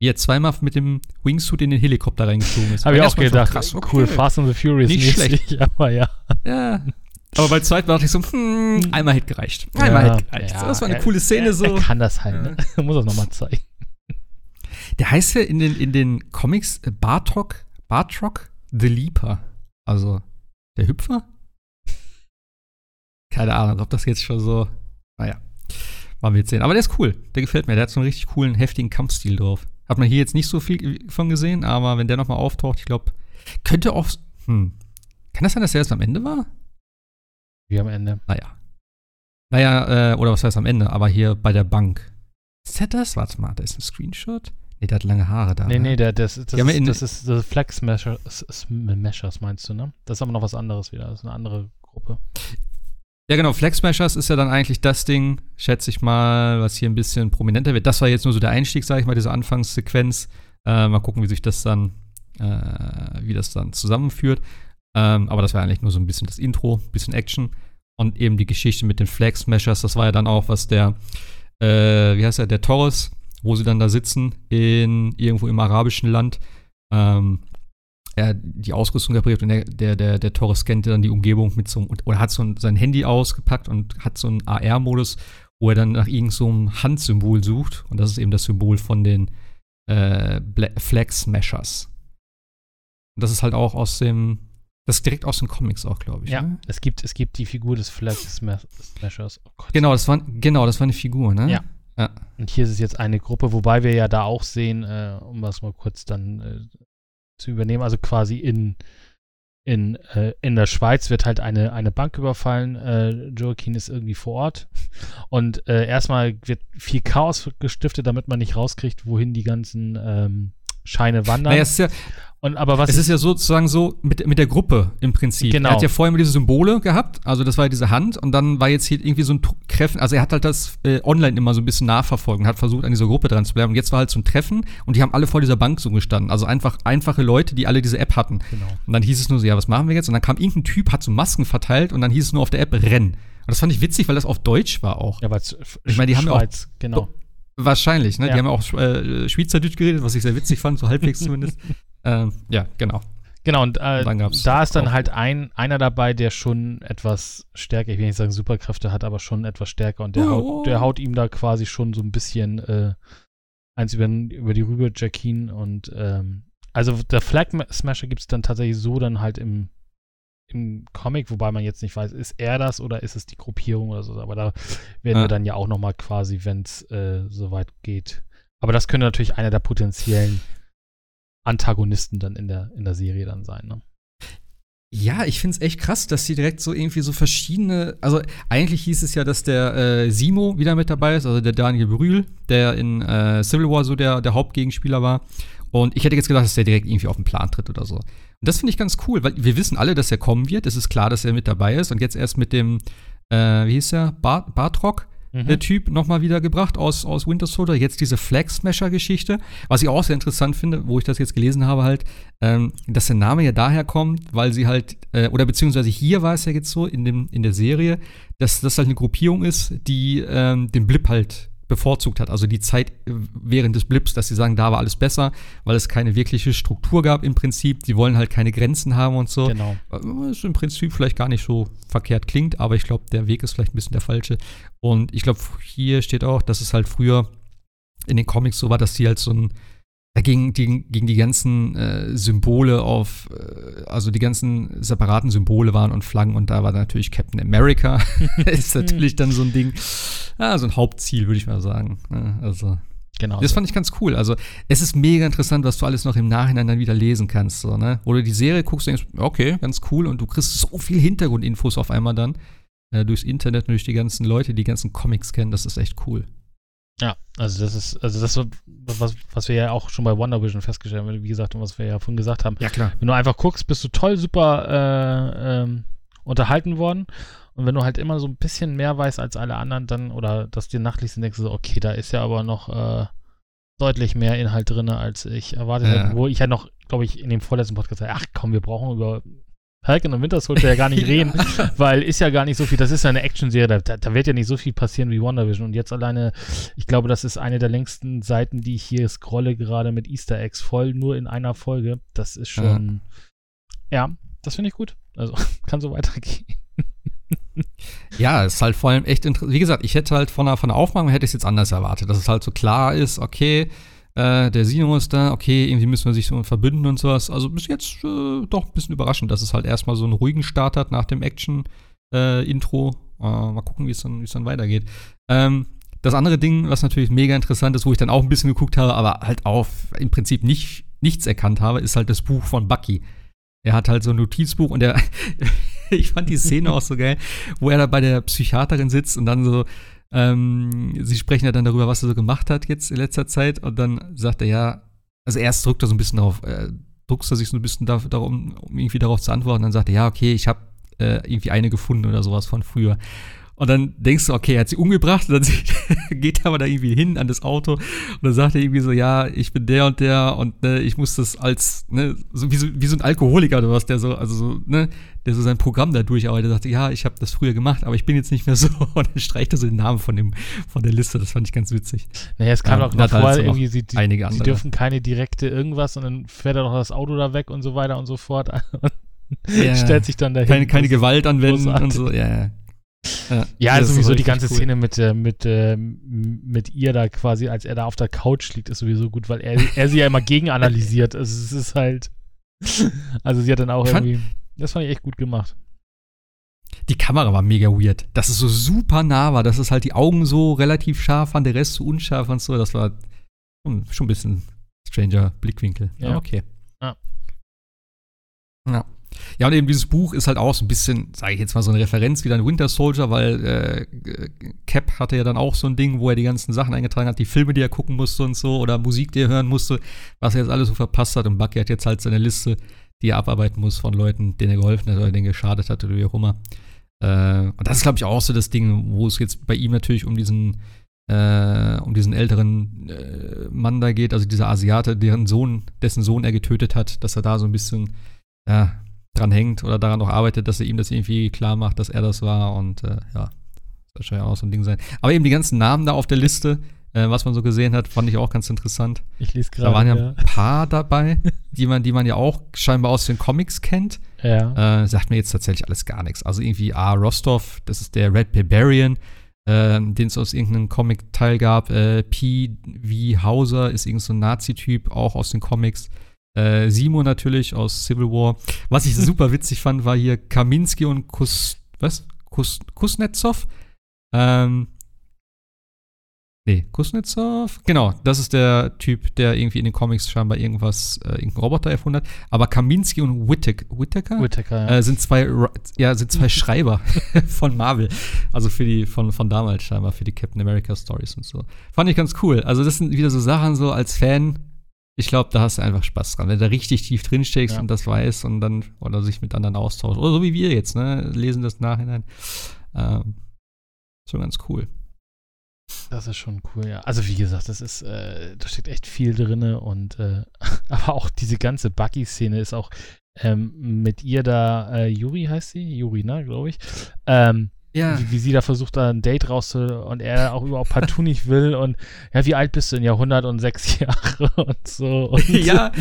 Wie er zweimal mit dem Wingsuit in den Helikopter reingeflogen ist. Habe ich auch gedacht. Krass, okay. Cool, Fast and the Furious. Nicht schlecht. Aber ja. Ja, aber bei zweiten dachte ich so, hm, einmal hätte gereicht. Einmal ja, hätte gereicht. Ja, das war eine er, coole Szene er, so. Er kann das halt, ne? Muss das nochmal zeigen. Der heißt ja in den, in den Comics äh, Bartok, Bartrock the Leaper. Also der Hüpfer? Keine Ahnung, ob das jetzt schon so. Naja, wollen wir jetzt sehen. Aber der ist cool. Der gefällt mir. Der hat so einen richtig coolen, heftigen Kampfstil drauf. Hat man hier jetzt nicht so viel von gesehen, aber wenn der nochmal auftaucht, ich glaube, könnte auch. Hm. Kann das sein, dass der erst am Ende war? Wie am Ende. Naja. Naja, äh, oder was heißt am Ende, aber hier bei der Bank. Ist der das? Warte mal, da ist ein Screenshot. Nee, der hat lange Haare da. Nee, ne? nee, der, das, das, ist, das ist das Flex Meshers, meinst du, ne? Das ist aber noch was anderes wieder. Das ist eine andere Gruppe. Ja, genau. Flex Meshers ist ja dann eigentlich das Ding, schätze ich mal, was hier ein bisschen prominenter wird. Das war jetzt nur so der Einstieg, sage ich mal, diese Anfangssequenz. Äh, mal gucken, wie sich das dann, äh, wie das dann zusammenführt. Ähm, aber das war eigentlich nur so ein bisschen das Intro, bisschen Action. Und eben die Geschichte mit den Flag Smashers, das war ja dann auch, was der, äh, wie heißt der, der Torres, wo sie dann da sitzen, in irgendwo im arabischen Land, ähm, er die Ausrüstung repariert und der, der, der, der Torres scannte dann die Umgebung mit so einem, oder hat so ein, sein Handy ausgepackt und hat so einen AR-Modus, wo er dann nach irgendeinem so Handsymbol sucht. Und das ist eben das Symbol von den äh, Flag Smashers. Und das ist halt auch aus dem Das ist direkt aus den Comics auch, glaube ich. Ja, ne? es, gibt, es gibt die Figur des Flag Smashers. Oh Gott. Genau, das war, genau, das war eine Figur, ne? Ja. ja. Und hier ist es jetzt eine Gruppe, wobei wir ja da auch sehen, äh, um das mal kurz dann äh, zu übernehmen, also quasi in, in, äh, in der Schweiz wird halt eine, eine Bank überfallen. Äh, Joaquin ist irgendwie vor Ort. Und äh, erstmal wird viel Chaos gestiftet, damit man nicht rauskriegt, wohin die ganzen ähm, Scheine wandern. Naja, es ist ja, Und aber was es ist ja sozusagen so mit, mit der Gruppe im Prinzip. Genau. Er hat ja vorher immer diese Symbole gehabt, also das war ja diese Hand und dann war jetzt hier irgendwie so ein Tr- Treffen, also er hat halt das äh, online immer so ein bisschen nachverfolgt und hat versucht, an dieser Gruppe dran zu bleiben. Und jetzt war halt so ein Treffen und die haben alle vor dieser Bank so gestanden. Also einfach einfache Leute, die alle diese App hatten. Genau. Und dann hieß es nur so, ja, was machen wir jetzt? Und dann kam irgendein Typ, hat so Masken verteilt und dann hieß es nur auf der App rennen. Und das fand ich witzig, weil das auf Deutsch war auch. Ja, weil Ich meine, die haben ja auch- Schweiz, genau. Wahrscheinlich, ne? Ja. Die haben auch äh, Schweizerdeutsch geredet, was ich sehr witzig fand, so halbwegs zumindest. ähm, ja, genau. Genau, und, äh, Und dann gab's da ist dann halt ein, einer dabei, der schon etwas stärker, ich will nicht sagen Superkräfte hat, aber schon etwas stärker und der, Oh. haut, der haut ihm da quasi schon so ein bisschen äh, eins über, über die Rübe, Jackin und ähm, also der Flag Smasher gibt es dann tatsächlich so dann halt im, im Comic, wobei man jetzt nicht weiß, ist er das oder ist es die Gruppierung oder so, aber da werden Ja. wir dann ja auch nochmal quasi, wenn es äh, soweit geht. Aber das könnte natürlich einer der potenziellen Antagonisten dann in der, in der Serie dann sein, ne? Ja, ich find's echt krass, dass die direkt so irgendwie so verschiedene. Also, eigentlich hieß es ja, dass der äh, Simo wieder mit dabei ist, also der Daniel Brühl, der in äh, Civil War so der, der Hauptgegenspieler war. Und ich hätte jetzt gedacht, dass der direkt irgendwie auf den Plan tritt oder so. Und das finde ich ganz cool, weil wir wissen alle, dass er kommen wird. Es ist klar, dass er mit dabei ist. Und jetzt erst mit dem, äh, wie hieß der? Bart Bartrock, Mhm. der Typ, nochmal wieder gebracht aus, aus Winter Soldier. Jetzt diese Flag Smasher-Geschichte. Was ich auch sehr interessant finde, wo ich das jetzt gelesen habe, halt, ähm, dass der Name ja daher kommt, weil sie halt, äh, oder beziehungsweise hier war es ja jetzt so in, dem, in der Serie, dass das halt eine Gruppierung ist, die ähm, den Blip halt bevorzugt hat. Also die Zeit äh, während des Blips, dass sie sagen, da war alles besser, weil es keine wirkliche Struktur gab im Prinzip. Die wollen halt keine Grenzen haben und so. Genau. Was im Prinzip vielleicht gar nicht so verkehrt klingt, aber ich glaube, der Weg ist vielleicht ein bisschen der falsche. Und ich glaube, hier steht auch, dass es halt früher in den Comics so war, dass die halt so ein äh, gegen die, gegen die ganzen äh, Symbole auf, äh, also die ganzen separaten Symbole waren und Flaggen und da war natürlich Captain America. ist natürlich dann so ein Ding, ja, so ein Hauptziel, würde ich mal sagen. Ja, also, Genau. das fand ich ganz cool. Also, es ist mega interessant, was du alles noch im Nachhinein dann wieder lesen kannst. So, ne? Du die Serie guckst und denkst, okay, ganz cool. Und du kriegst so viel Hintergrundinfos auf einmal dann. Äh, durchs Internet und durch die ganzen Leute, die die ganzen Comics kennen. Das ist echt cool. Ja, also das ist, also das, was, was wir ja auch schon bei Wonder Vision festgestellt haben, wie gesagt, und was wir ja vorhin gesagt haben. Ja, klar. Wenn du einfach guckst, bist du toll, super äh, ähm, unterhalten worden. Und wenn du halt immer so ein bisschen mehr weißt als alle anderen, dann, oder das dir dann denkst du so, okay, da ist ja aber noch äh, deutlich mehr Inhalt drin, als ich erwartet Ja. hätte. Wo ich ja noch, glaube ich, in dem vorletzten Podcast gesagt ach komm, wir brauchen über Falcon und Winter Soldier ja gar nicht reden, weil ist ja gar nicht so viel, das ist ja eine Action-Serie, da, da, wird ja nicht so viel passieren wie WandaVision. Und jetzt alleine, ich glaube, das ist eine der längsten Seiten, die ich hier scrolle, gerade mit Easter Eggs voll, nur in einer Folge. Das ist schon, ja, das finde ich gut. Also kann so weitergehen. Ja, ist halt vor allem echt interessant. Wie gesagt, ich hätte halt von der, von der Aufmachung hätte ich es jetzt anders erwartet, dass es halt so klar ist, okay, äh, der Sino ist da, okay, irgendwie müssen wir sich so verbünden und sowas. Also bis jetzt äh, doch ein bisschen überraschend, dass es halt erstmal so einen ruhigen Start hat nach dem Action-Intro. Äh, mal gucken, wie es dann, wie es dann weitergeht. Ähm, das andere Ding, was natürlich mega interessant ist, wo ich dann auch ein bisschen geguckt habe, aber halt auch im Prinzip nicht, nichts erkannt habe, ist halt das Buch von Bucky. Er hat halt so ein Notizbuch und er, ich fand die Szene auch so geil, wo er da bei der Psychiaterin sitzt und dann so, ähm, sie sprechen ja dann darüber, was er so gemacht hat jetzt in letzter Zeit und dann sagt er ja, also erst drückt er so ein bisschen darauf, äh, druckst er sich so ein bisschen da, darum, um irgendwie darauf zu antworten, dann sagt er, ja, okay, ich habe äh, irgendwie eine gefunden oder sowas von früher. Und dann denkst du, okay, er hat sie umgebracht, und dann geht er aber da irgendwie hin an das Auto und dann sagt er irgendwie so, ja, ich bin der und der und ne, ich muss das als, ne, so wie, so wie so ein Alkoholiker oder was, der so, also so, ne, der so sein Programm da durcharbeitet, sagt, ja, ich habe das früher gemacht, aber ich bin jetzt nicht mehr so. Und dann streicht er so den Namen von, dem, von der Liste, das fand ich ganz witzig. Naja, es kam Ja, und noch halt vorher noch irgendwie, sie, die, einige sie andere. dürfen keine direkte irgendwas und dann fährt er doch das Auto da weg und so weiter und so fort. Und Ja. stellt sich dann dahin. Keine, keine Gewalt anwenden großartig. und so, ja, ja. Ja, Ja, sowieso die ganze cool. Szene mit, äh, mit, äh, mit ihr da quasi, als er da auf der Couch liegt, ist sowieso gut, weil er, er sie ja immer gegenanalysiert. Also es ist halt. Also sie hat dann auch irgendwie. Das fand ich echt gut gemacht. Die Kamera war mega weird. Dass es so super nah war, dass es halt die Augen so relativ scharf waren, der Rest so unscharf und so. Das war schon, schon ein bisschen stranger Blickwinkel. Ja. okay. Ja. Ja. Ja, und eben dieses Buch ist halt auch so ein bisschen, sage ich jetzt mal, so eine Referenz wie an Winter Soldier, weil äh, Cap hatte ja dann auch so ein Ding, wo er die ganzen Sachen eingetragen hat, die Filme, die er gucken musste und so, oder Musik, die er hören musste, was er jetzt alles so verpasst hat. Und Bucky hat jetzt halt seine Liste, die er abarbeiten muss von Leuten, denen er geholfen hat oder denen geschadet hat oder wie auch immer. Äh, und das ist, glaube ich, auch so das Ding, wo es jetzt bei ihm natürlich um diesen äh, um diesen älteren äh, Mann da geht, also dieser Asiate, deren Sohn, dessen Sohn er getötet hat, dass er da so ein bisschen ja, dran hängt oder daran noch arbeitet, dass er ihm das irgendwie klar macht, dass er das war und äh, ja, das wahrscheinlich auch so ein Ding sein. Aber eben die ganzen Namen da auf der Liste, äh, was man so gesehen hat, fand ich auch ganz interessant. Ich lese gerade. Da waren ja, ja, ein paar dabei, die man, die man ja auch scheinbar aus den Comics kennt. Ja. Äh, sagt mir jetzt tatsächlich alles gar nichts. Also irgendwie A. Rostov, das ist der Red Barbarian, äh, den es aus irgendeinem Comic-Teil gab. Äh, P. V. Hauser ist irgendein so Nazi-Typ, auch aus den Comics. Äh, Simo natürlich aus Civil War. Was ich super witzig fand, war hier Kaminski und Kus, was? Kus, Kuznetsov. Ähm, nee, Kuznetsov. Genau, das ist der Typ, der irgendwie in den Comics scheinbar irgendwas, äh, irgendeinen Roboter erfunden hat. Aber Kaminski und Whittaker, Whittaker? Whittaker ja. Äh, sind zwei, ja, sind zwei Schreiber von Marvel. Also für die, von, von damals scheinbar, für die Captain America Stories und so. Fand ich ganz cool. Also das sind wieder so Sachen so als Fan, ich glaube, da hast du einfach Spaß dran. Wenn du da richtig tief drin steckst Ja. und das weißt und dann oder sich mit anderen austauscht. Oder so wie wir jetzt, ne? Lesen das nachhinein. Ähm, schon ganz cool. Das ist schon cool, ja. Also wie gesagt, das ist, äh, da steckt echt viel drinne und äh, aber auch diese ganze Bucky-Szene ist auch ähm, mit ihr da, äh, Yuri heißt sie, Yuri, ne, glaube ich. Ähm, Ja. wie, wie sie da versucht, da ein Date rauszu und er auch überhaupt partout nicht will und ja, wie alt bist du denn? Ja, 106 Jahre und so. Und ja,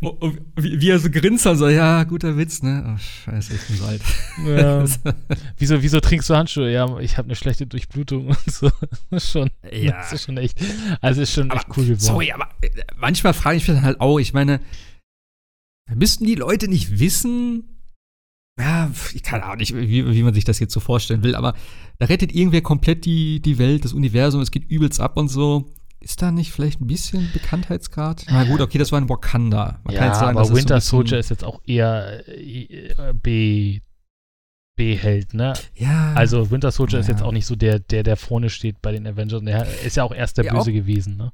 und- und wie, wie er so grinst, also, ja, guter Witz, ne? Oh, scheiße, ich bin so alt. Ja. wieso, wieso trinkst du Handschuhe? Ja, ich habe eine schlechte Durchblutung und so. Schon, Ja. das ist schon echt, also ist schon echt cool geworden. Sorry, aber äh, manchmal frage ich mich dann halt auch, ich meine, müssten die Leute nicht wissen, ja, ich kann auch nicht, wie, wie man sich das jetzt so vorstellen will, aber da rettet irgendwer komplett die, die Welt, das Universum, es geht übelst ab und so. Ist da nicht vielleicht ein bisschen Bekanntheitsgrad? Na gut, okay, das war in Wakanda. Man ja, jetzt sagen, aber das ist so ein Winter Soldier ist jetzt auch eher äh, B, B-Held, ne? Ja. Also Winter Soldier ist Ja. jetzt auch nicht so der, der, der vorne steht bei den Avengers. Der ist ja auch erst der Ja, Böse gewesen, ne?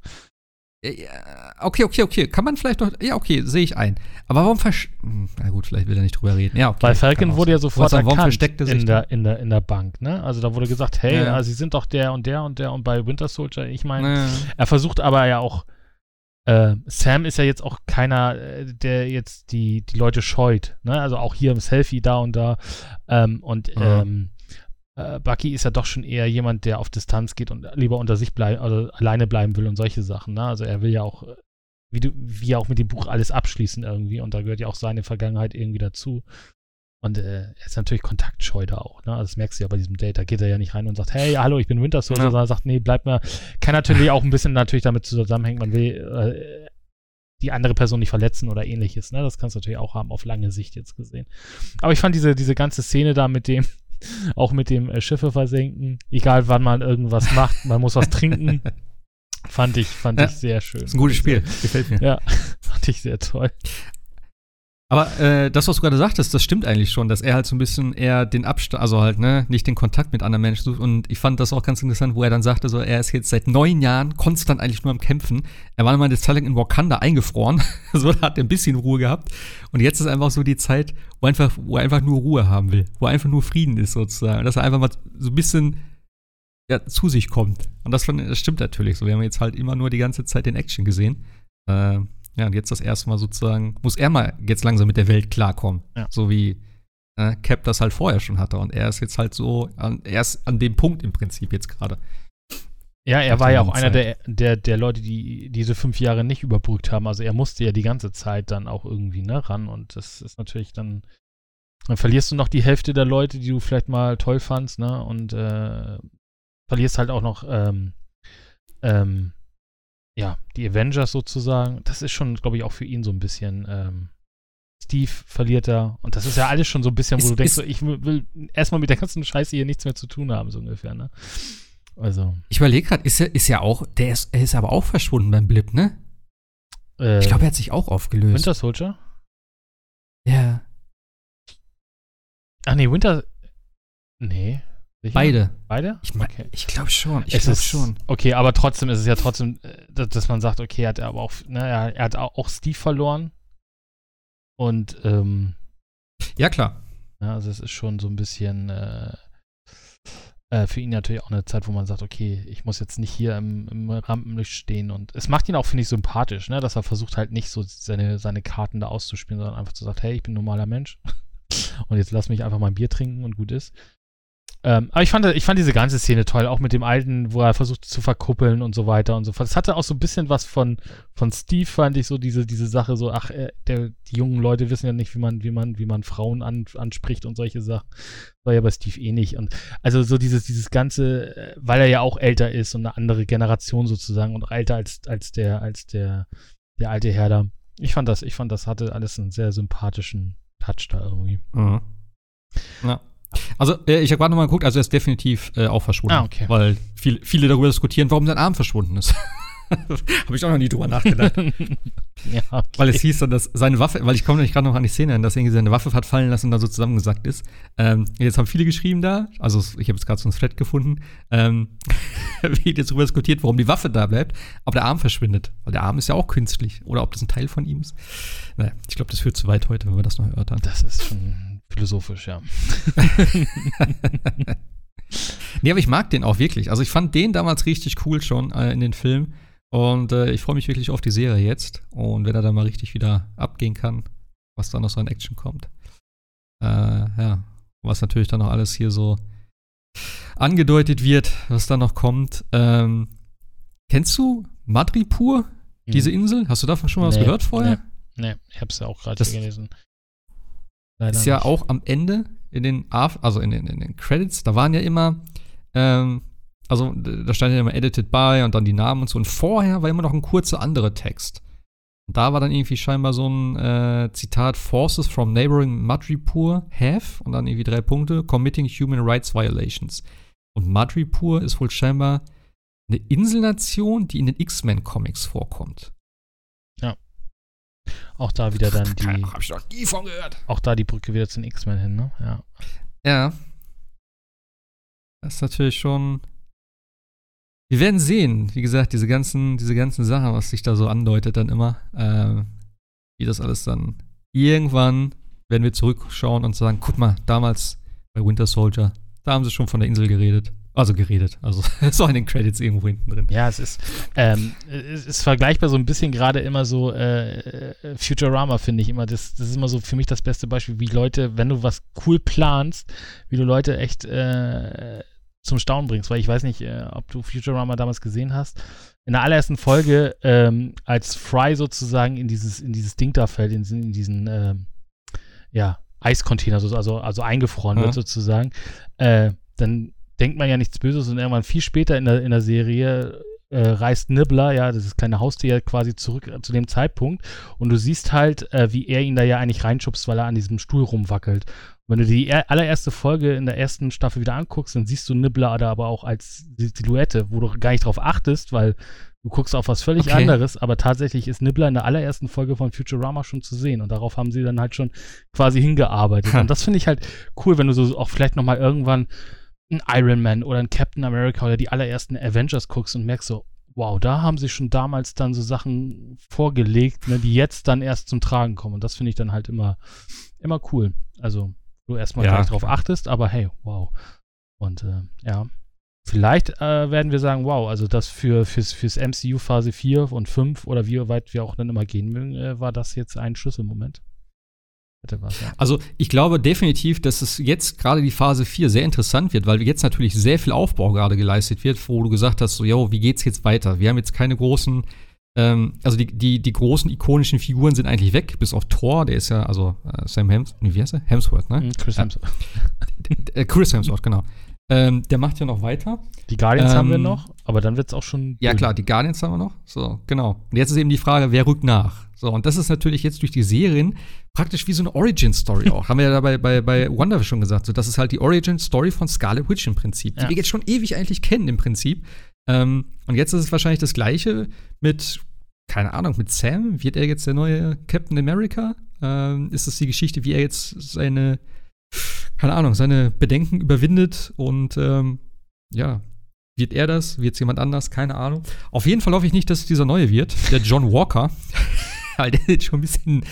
Ja, okay, okay, okay. Kann man vielleicht noch. Ja, okay, sehe ich ein. Aber warum versch. Hm, Na gut, vielleicht will er nicht drüber reden. Ja, okay. Weil Falcon wurde ja sofort warum erkannt versteckt er sich in der, in, der, in der Bank, ne? Also da wurde gesagt, hey, Ja, ja. also sie sind doch der und der und der und bei Winter Soldier, ich meine, Naja. er versucht aber ja auch, äh, Sam ist ja jetzt auch keiner, äh, der jetzt die, die Leute scheut, ne? Also auch hier im Selfie da und da. Ähm, und Ja. ähm, äh, Bucky ist ja doch schon eher jemand, der auf Distanz geht und lieber unter sich bleiben, also alleine bleiben will und solche Sachen, ne? Also er will ja auch, äh, wie du, wie auch mit dem Buch alles abschließen irgendwie und da gehört ja auch seine Vergangenheit irgendwie dazu. Und äh, er ist natürlich kontaktscheu da auch, ne? Also das merkst du ja bei diesem Date. Da geht er ja nicht rein und sagt, hey, hallo, ich bin Winter Soldier, Ja. sondern sagt, nee, bleib mal. Kann natürlich auch ein bisschen natürlich damit zusammenhängen, man will äh, die andere Person nicht verletzen oder ähnliches, ne? Das kannst du natürlich auch haben, auf lange Sicht jetzt gesehen. Aber ich fand diese, diese ganze Szene da mit dem, auch mit dem äh, Schiffe versenken, egal wann man irgendwas macht, man muss was trinken, fand ich, fand Ja. ich sehr schön. ist ein gutes Spiel. Gefällt mir. Ja, fand ich sehr toll. Aber äh, das, was du gerade sagtest, das stimmt eigentlich schon, dass er halt so ein bisschen eher den Abstand, also halt, ne, nicht den Kontakt mit anderen Menschen sucht. Und ich fand das auch ganz interessant, wo er dann sagte, so, er ist jetzt seit neun Jahren konstant eigentlich nur am Kämpfen. Er war mal eine Zeit lang in Wakanda eingefroren. so, da hat er ein bisschen Ruhe gehabt. Und jetzt ist einfach so die Zeit, wo, einfach, wo er einfach nur Ruhe haben will, wo einfach nur Frieden ist, sozusagen. Dass er einfach mal so ein bisschen ja, zu sich kommt. Und das, das stimmt natürlich so. Wir haben jetzt halt immer nur die ganze Zeit den Action gesehen. Äh, ja, und jetzt das erste Mal sozusagen, muss er mal jetzt langsam mit der Welt klarkommen. Ja. So wie äh, Cap das halt vorher schon hatte. Und er ist jetzt halt so, an, er ist an dem Punkt im Prinzip jetzt gerade. Ja, er war ja auch langen einer der, der, der Leute, die diese fünf Jahre nicht überbrückt haben. Also er musste ja die ganze Zeit dann auch irgendwie ne, ran. Und das ist natürlich dann. Dann verlierst du noch die Hälfte der Leute, die du vielleicht mal toll fandst, ne? Und äh, verlierst halt auch noch ähm, ähm, ja, die Avengers sozusagen. Das ist schon, glaube ich, auch für ihn so ein bisschen ähm, Steve verliert er. Und das ist ja alles schon so ein bisschen, wo Ist- du denkst, ist- so, ich will- erstmal mit der ganzen Scheiße hier nichts mehr zu tun haben, so ungefähr, ne? Also, Ich überlege gerade, ist ist ja auch, der ist, er ist aber auch verschwunden beim Blip, ne? äh, Ich glaube, er hat sich auch aufgelöst. Winter Soldier? Ja. Ach nee, Winter. Nee. Sicher? Beide. Beide? Ich, mein, Okay. ich glaube schon. Ich glaube schon. Okay, aber trotzdem ist es ja trotzdem, äh, dass, man sagt, okay, er hat aber auch, ne, er, hat auch auch Steve verloren. Und, ähm, Ja, klar. ja, also es ist schon so ein bisschen äh, äh, für ihn natürlich auch eine Zeit, wo man sagt, okay, ich muss jetzt nicht hier im, im Rampenlicht stehen. Und es macht ihn auch, finde ich, sympathisch, ne, dass er versucht halt nicht so seine, seine Karten da auszuspielen, sondern einfach zu sagen, hey, ich bin ein normaler Mensch. Und jetzt lass mich einfach mal ein Bier trinken und gut ist. Ähm, aber ich fand, ich fand diese ganze Szene toll, auch mit dem Alten, wo er versucht zu verkuppeln und so weiter und so fort. Es hatte auch so ein bisschen was von, von Steve, fand ich so, diese, diese Sache, so, ach, äh, der, die jungen Leute wissen ja nicht, wie man, wie man, wie man Frauen an, anspricht und solche Sachen. War ja bei Steve eh nicht. Und also so dieses, dieses Ganze, äh, weil er ja auch älter ist und eine andere Generation sozusagen und älter als, als der, als der, der alte Herr da. Ich fand das, ich fand, das hatte alles einen sehr sympathischen Touch da irgendwie. Mhm. Ja. Also, äh, ich habe gerade noch mal geguckt, also er ist definitiv äh, auch verschwunden. Ah, okay. Weil viel, viele darüber diskutieren, warum sein Arm verschwunden ist. habe ich auch noch nie drüber nachgedacht. ja, okay. Weil es hieß dann, dass seine Waffe, weil ich komme nämlich gerade noch an die Szene, dass irgendwie seine Waffe hat fallen lassen und da so zusammengesackt ist. Ähm, jetzt haben viele geschrieben da, also ich habe jetzt gerade so ein Thread gefunden, ähm, wie jetzt darüber diskutiert, warum die Waffe da bleibt, aber der Arm verschwindet. Weil der Arm ist ja auch künstlich. Oder ob das ein Teil von ihm ist. Naja, ich glaube, das führt zu weit heute, wenn wir das noch erörtern. Das ist schon philosophisch, ja. Nee, aber ich mag den auch wirklich. Also ich fand den damals richtig cool schon äh, in den Film. Und äh, ich freue mich wirklich auf die Serie jetzt. Und wenn er dann mal richtig wieder abgehen kann, was da noch so an Action kommt. Äh, ja, was natürlich dann noch alles hier so angedeutet wird, was da noch kommt. Ähm, kennst du Madripur, diese Insel? Hast du davon schon mal was Nee, gehört vorher? Nee, ich hab's ja auch gerade gelesen. Leider ist ja nicht. auch am Ende in den, also in den, in den Credits, da waren ja immer, ähm, also da stand ja immer edited by und dann die Namen und so. Und vorher war immer noch ein kurzer anderer Text. Und da war dann irgendwie scheinbar so ein äh, Zitat: Forces from neighboring Madripur have und dann irgendwie drei Punkte, committing human rights violations. Und Madripur ist wohl scheinbar eine Inselnation, die in den X-Men-Comics vorkommt. Auch da wieder dann die, Hab ich noch nie von gehört. auch da die Brücke wieder zu den X-Men hin, ne? Ja. Ja. Das ist natürlich schon. Wir werden sehen, wie gesagt, diese ganzen, diese ganzen Sachen, was sich da so andeutet, dann immer, äh, wie das alles dann irgendwann werden wir zurückschauen und sagen, guck mal, damals bei Winter Soldier, da haben sie schon von der Insel geredet. Also geredet. Also so in den Credits irgendwo hinten drin. Ja, es ist, ähm, es ist vergleichbar so ein bisschen gerade immer so äh, äh, Futurama, finde ich immer. Das, das ist immer so für mich das beste Beispiel, wie Leute, wenn du was cool planst, wie du Leute echt äh, zum Staunen bringst. Weil ich weiß nicht, äh, ob du Futurama damals gesehen hast. In der allerersten Folge, ähm, als Fry sozusagen in dieses, in dieses Ding da fällt, in, diesen- in diesen, ähm, ja, Eiscontainer, so- also, also eingefroren Ja. wird sozusagen, äh, dann denkt man ja nichts Böses und irgendwann viel später in der, in der Serie äh, reist Nibbler, ja, das ist kleine Haustier quasi zurück äh, zu dem Zeitpunkt und du siehst halt, äh, wie er ihn da ja eigentlich reinschubst, weil er an diesem Stuhl rumwackelt. Und wenn du die er allererste Folge in der ersten Staffel wieder anguckst, dann siehst du Nibbler da aber auch als Silhouette, wo du gar nicht drauf achtest, weil du guckst auf was völlig Okay. anderes, aber tatsächlich ist Nibbler in der allerersten Folge von Futurama schon zu sehen und darauf haben sie dann halt schon quasi hingearbeitet. Ha. Und das finde ich halt cool, wenn du so auch vielleicht noch mal irgendwann ein Iron Man oder ein Captain America oder die allerersten Avengers guckst und merkst so, wow, da haben sie schon damals dann so Sachen vorgelegt, ne, die jetzt dann erst zum Tragen kommen. Und das finde ich dann halt immer, immer cool. Also, du erstmal Ja, gleich drauf achtest, aber hey, wow. Und äh, ja. Vielleicht äh, werden wir sagen, wow, also das für fürs, fürs MCU Phase 4 und 5 oder wie weit wir auch dann immer gehen mögen, äh, war das jetzt ein Schlüsselmoment. Hätte was, ja. Also ich glaube definitiv, dass es jetzt gerade die Phase 4 sehr interessant wird, weil jetzt natürlich sehr viel Aufbau gerade geleistet wird, wo du gesagt hast, so, yo, wie geht's jetzt weiter? Wir haben jetzt keine großen, ähm, also die, die, die großen ikonischen Figuren sind eigentlich weg, bis auf Thor, der ist ja, also äh, Sam Hems, nee, wie heißt er? Hemsworth, ne? Mhm, Chris Ja. Hemsworth. Äh, Chris Hemsworth, genau. Ähm, der macht ja noch weiter. Die Guardians Ähm, haben wir noch, aber dann wird es auch schon. Ja, dünn. klar, die Guardians haben wir noch. So, genau. Und jetzt ist eben die Frage, wer rückt nach? So, und das ist natürlich jetzt durch die Serien praktisch wie so eine Origin-Story auch. Haben wir ja dabei bei, bei Wonder schon gesagt. So, das ist halt die Origin-Story von Scarlet Witch im Prinzip, die Ja. wir jetzt schon ewig eigentlich kennen im Prinzip. Ähm, und jetzt ist es wahrscheinlich das Gleiche mit, keine Ahnung, mit Sam. Wird er jetzt der neue Captain America? Ähm, ist es die Geschichte, wie er jetzt seine, keine Ahnung, seine Bedenken überwindet und ähm, ja, wird er das? Wird es jemand anders? Keine Ahnung. Auf jeden Fall hoffe ich nicht, dass es dieser neue wird, der John Walker. Weil der sieht schon ein bisschen,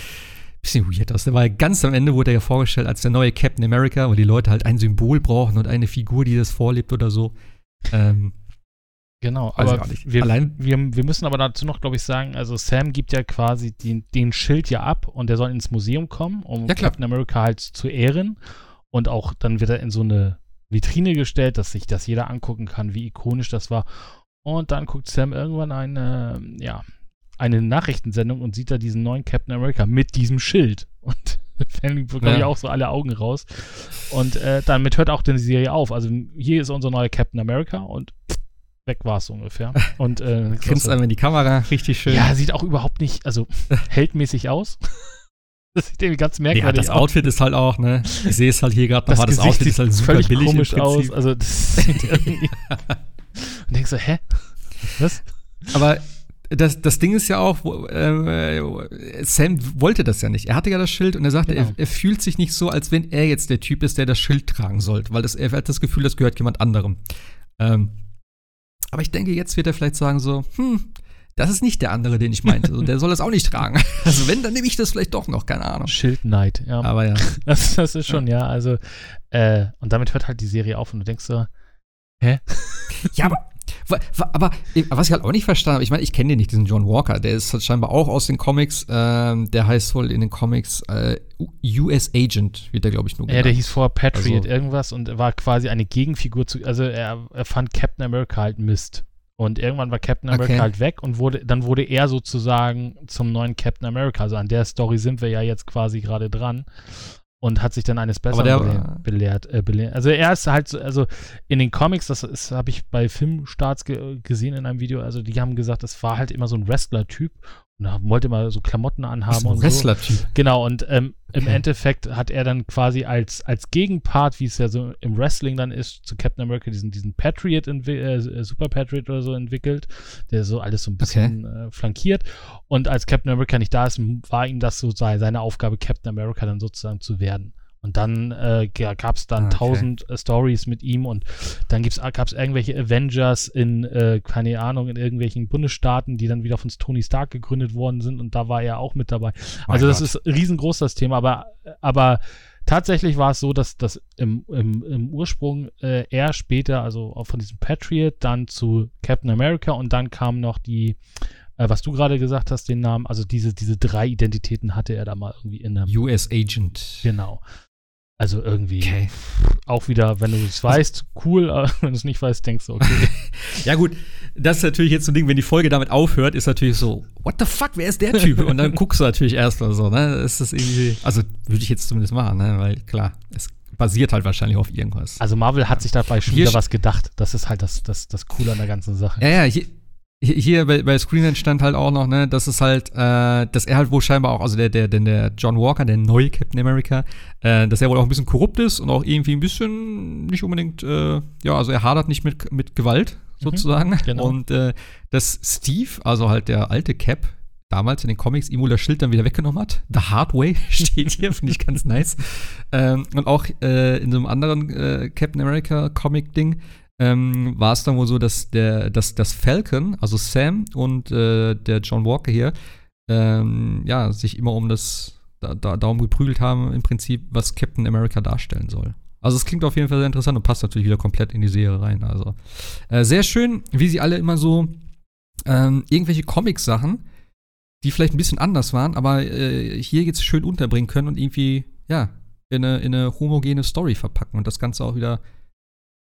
bisschen weird aus. Der war ja ganz am Ende, wurde er ja vorgestellt als der neue Captain America, weil die Leute halt ein Symbol brauchen und eine Figur, die das vorlebt oder so. Ähm, Genau, aber wir, Allein- wir, wir müssen aber dazu noch, glaube ich, sagen, also Sam gibt ja quasi den, den Schild ja ab und der soll ins Museum kommen, um Ja. Captain America halt zu ehren. Und auch dann wird er in so eine Vitrine gestellt, dass sich das jeder angucken kann, wie ikonisch das war. Und dann guckt Sam irgendwann eine, ja, eine Nachrichtensendung und sieht da diesen neuen Captain America mit diesem Schild. Und dann bekommen Ja. ja auch so alle Augen raus. Und äh, damit hört auch die Serie auf. Also hier ist unser neuer Captain America und weg war es ungefähr. Und äh, grinst einem in die Kamera, richtig schön. ja, sieht auch überhaupt nicht, also heldmäßig aus. Das sieht irgendwie ganz ja, merkwürdig das aus. Outfit ist halt auch, ne? Ich sehe es halt hier gerade Das nochmal. Das Gesicht Outfit sieht ist halt super völlig billig komisch aus. Also das sieht irgendwie. Und denkst so, hä? Was? Aber das, das Ding ist ja auch, wo, äh, Sam wollte das ja nicht. Er hatte ja das Schild und er sagte, Genau. er, er fühlt sich nicht so, als wenn er jetzt der Typ ist, der das Schild tragen sollte, weil das, er hat das Gefühl, das gehört jemand anderem. Ähm, aber ich denke, jetzt wird er vielleicht sagen so, hm, das ist nicht der andere, den ich meinte. Also, der soll das auch nicht tragen. Also wenn, dann nehme ich das vielleicht doch noch, keine Ahnung. Schildneid, ja. Aber ja. Das, das ist schon, ja, also, äh, und damit hört halt die Serie auf und du denkst so, hä? Ja, aber, aber äh, was ich halt auch nicht verstanden habe, ich meine, ich kenne den nicht, diesen John Walker, der ist halt scheinbar auch aus den Comics, ähm, der heißt wohl in den Comics äh, US Agent, wird der, glaube ich, nur Ja, der genannt. hieß vorher Patriot Also- irgendwas und war quasi eine Gegenfigur zu, also er, er fand Captain America halt Mist. Und irgendwann war Captain America Okay. halt weg und wurde, dann wurde er sozusagen zum neuen Captain America. Also an der Story sind wir ja jetzt quasi gerade dran. Und hat sich dann eines Besseren belehrt, äh, belehrt. Also er ist halt so, also in den Comics, das habe ich bei Filmstarts ge gesehen in einem Video, also die haben gesagt, es war halt immer so ein Wrestler-Typ und wollte immer so Klamotten anhaben ist ein und so. Wrestler-Typ. Genau, und ähm, im Okay. Endeffekt hat er dann quasi als, als Gegenpart, wie es ja so im Wrestling dann ist, zu Captain America diesen, diesen Patriot, entwi- äh, Super Patriot oder so entwickelt, der so alles so ein bisschen äh, flankiert. Und als Captain America nicht da ist, war ihm das so sei- seine Aufgabe, Captain America dann sozusagen zu werden. Und dann äh, gab es dann Ah, okay. tausend äh, Stories mit ihm und dann gab es irgendwelche Avengers in, äh, keine Ahnung, in irgendwelchen Bundesstaaten, die dann wieder von Tony Stark gegründet worden sind und da war er auch mit dabei. Also das ist riesengroß das Thema, aber, aber tatsächlich war es so, dass das im, im, im Ursprung äh, er später, also von diesem Patriot, dann zu Captain America und dann kam noch die, äh, was du gerade gesagt hast, den Namen, also diese, diese drei Identitäten hatte er da mal irgendwie in einem. US Agent. Genau. Also irgendwie Okay. auch wieder, wenn du es weißt, cool, aber wenn du es nicht weißt, denkst du, okay. Ja, gut, das ist natürlich jetzt so ein Ding, wenn die Folge damit aufhört, ist natürlich so, what the fuck, wer ist der Typ? Und dann guckst du natürlich erstmal so, ne? Ist das irgendwie, also würde ich jetzt zumindest machen, ne? Weil klar, es basiert halt wahrscheinlich auf irgendwas. Also Marvel hat sich dabei schon wieder was gedacht. Das ist halt das, das, das Coole an der ganzen Sache. Ja, ja, hier, hier- bei, bei Screenland stand halt auch noch, ne, dass es halt, äh, dass er halt wohl scheinbar auch, also der, der, der, der John Walker, der neue Captain America, äh, dass er wohl auch ein bisschen korrupt ist und auch irgendwie ein bisschen nicht unbedingt, äh, ja, also er hadert nicht mit, mit Gewalt, sozusagen. genau. Und äh, dass Steve, also halt der alte Cap, damals in den Comics ihm wohl das Schild dann wieder weggenommen hat. The Hard Way steht hier, finde ich ganz nice. Ähm, und auch äh, in so einem anderen äh, Captain America Comic-Ding ähm, war es dann wohl so, dass der, dass das Falcon, also Sam und äh, der John Walker hier, ähm, ja, sich immer um das da, da, darum geprügelt haben, im Prinzip, was Captain America darstellen soll. Also es klingt auf jeden Fall sehr interessant und passt natürlich wieder komplett in die Serie rein. Also äh, sehr schön, wie sie alle immer so ähm, irgendwelche Comic-Sachen, die vielleicht ein bisschen anders waren, aber äh, hier jetzt schön unterbringen können und irgendwie, ja, in eine, in eine homogene Story verpacken und das Ganze auch wieder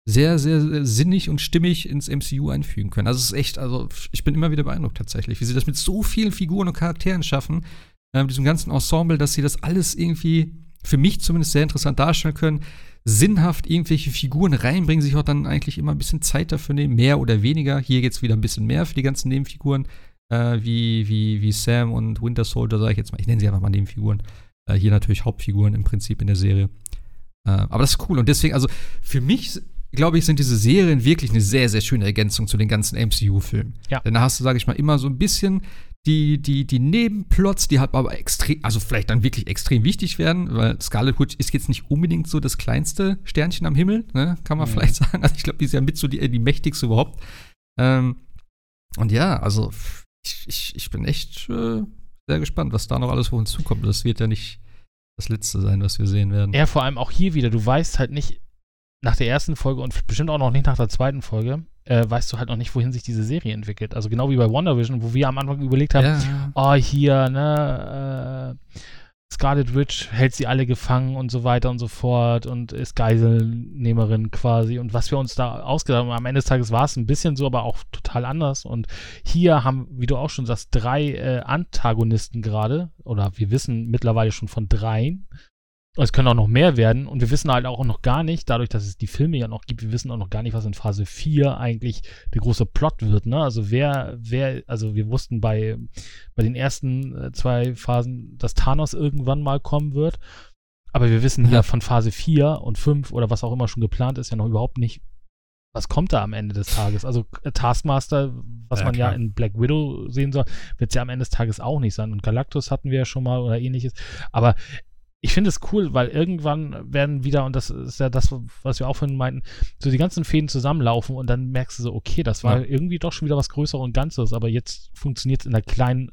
sehr, sehr, sehr sinnig und stimmig ins MCU einfügen können. Also es ist echt, also ich bin immer wieder beeindruckt tatsächlich, wie sie das mit so vielen Figuren und Charakteren schaffen, äh, mit diesem ganzen Ensemble, dass sie das alles irgendwie für mich zumindest sehr interessant darstellen können, sinnhaft irgendwelche Figuren reinbringen, sich auch dann eigentlich immer ein bisschen Zeit dafür nehmen, mehr oder weniger. Hier jetzt wieder ein bisschen mehr für die ganzen Nebenfiguren, äh, wie, wie, wie Sam und Winter Soldier, sage ich jetzt mal. Ich nenne sie einfach mal Nebenfiguren. Äh, hier natürlich Hauptfiguren im Prinzip in der Serie. Äh, aber das ist cool. Und deswegen, also für mich glaube ich, sind diese Serien wirklich eine sehr, sehr schöne Ergänzung zu den ganzen MCU-Filmen. Ja. Denn da hast du, sage ich mal, immer so ein bisschen die, die, die Nebenplots, die halt aber extrem, also vielleicht dann wirklich extrem wichtig werden, weil Scarlet Witch ist jetzt nicht unbedingt so das kleinste Sternchen am Himmel, ne? kann man Mhm. vielleicht sagen. Also ich glaube, die ist ja mit so die, die mächtigste überhaupt. Ähm, und ja, also ich, ich, ich bin echt äh, sehr gespannt, was da noch alles auf uns zukommt. Das wird ja nicht das Letzte sein, was wir sehen werden. Ja, vor allem auch hier wieder, du weißt halt nicht nach der ersten Folge und bestimmt auch noch nicht nach der zweiten Folge, äh, weißt du halt noch nicht, wohin sich diese Serie entwickelt. Also genau wie bei WandaVision, wo wir am Anfang überlegt haben, ja. oh, hier, ne, äh, Scarlet Witch hält sie alle gefangen und so weiter und so fort und ist Geiselnehmerin quasi. Und was wir uns da ausgedacht haben, am Ende des Tages war es ein bisschen so, aber auch total anders. Und hier haben, wie du auch schon sagst, drei äh, Antagonisten gerade, oder wir wissen mittlerweile schon von dreien. Es können auch noch mehr werden und wir wissen halt auch noch gar nicht, dadurch, dass es die Filme ja noch gibt, wir wissen auch noch gar nicht, was in Phase 4 eigentlich der große Plot wird, ne? Also wer, wer, also wir wussten bei, bei den ersten äh, zwei Phasen, dass Thanos irgendwann mal kommen wird. Aber wir wissen ja Ja. von Phase 4 und 5 oder was auch immer schon geplant ist, ja noch überhaupt nicht, was kommt da am Ende des Tages. Also äh, Taskmaster, was Ja, man ja klar. in Black Widow sehen soll, wird es ja am Ende des Tages auch nicht sein. Und Galactus hatten wir ja schon mal oder ähnliches. Aber ich finde es cool, weil irgendwann werden wieder, und das ist ja das, was wir auch vorhin meinten, so die ganzen Fäden zusammenlaufen und dann merkst du so, okay, das war Ja. irgendwie doch schon wieder was Größeres und Ganzes, aber jetzt funktioniert es in der kleinen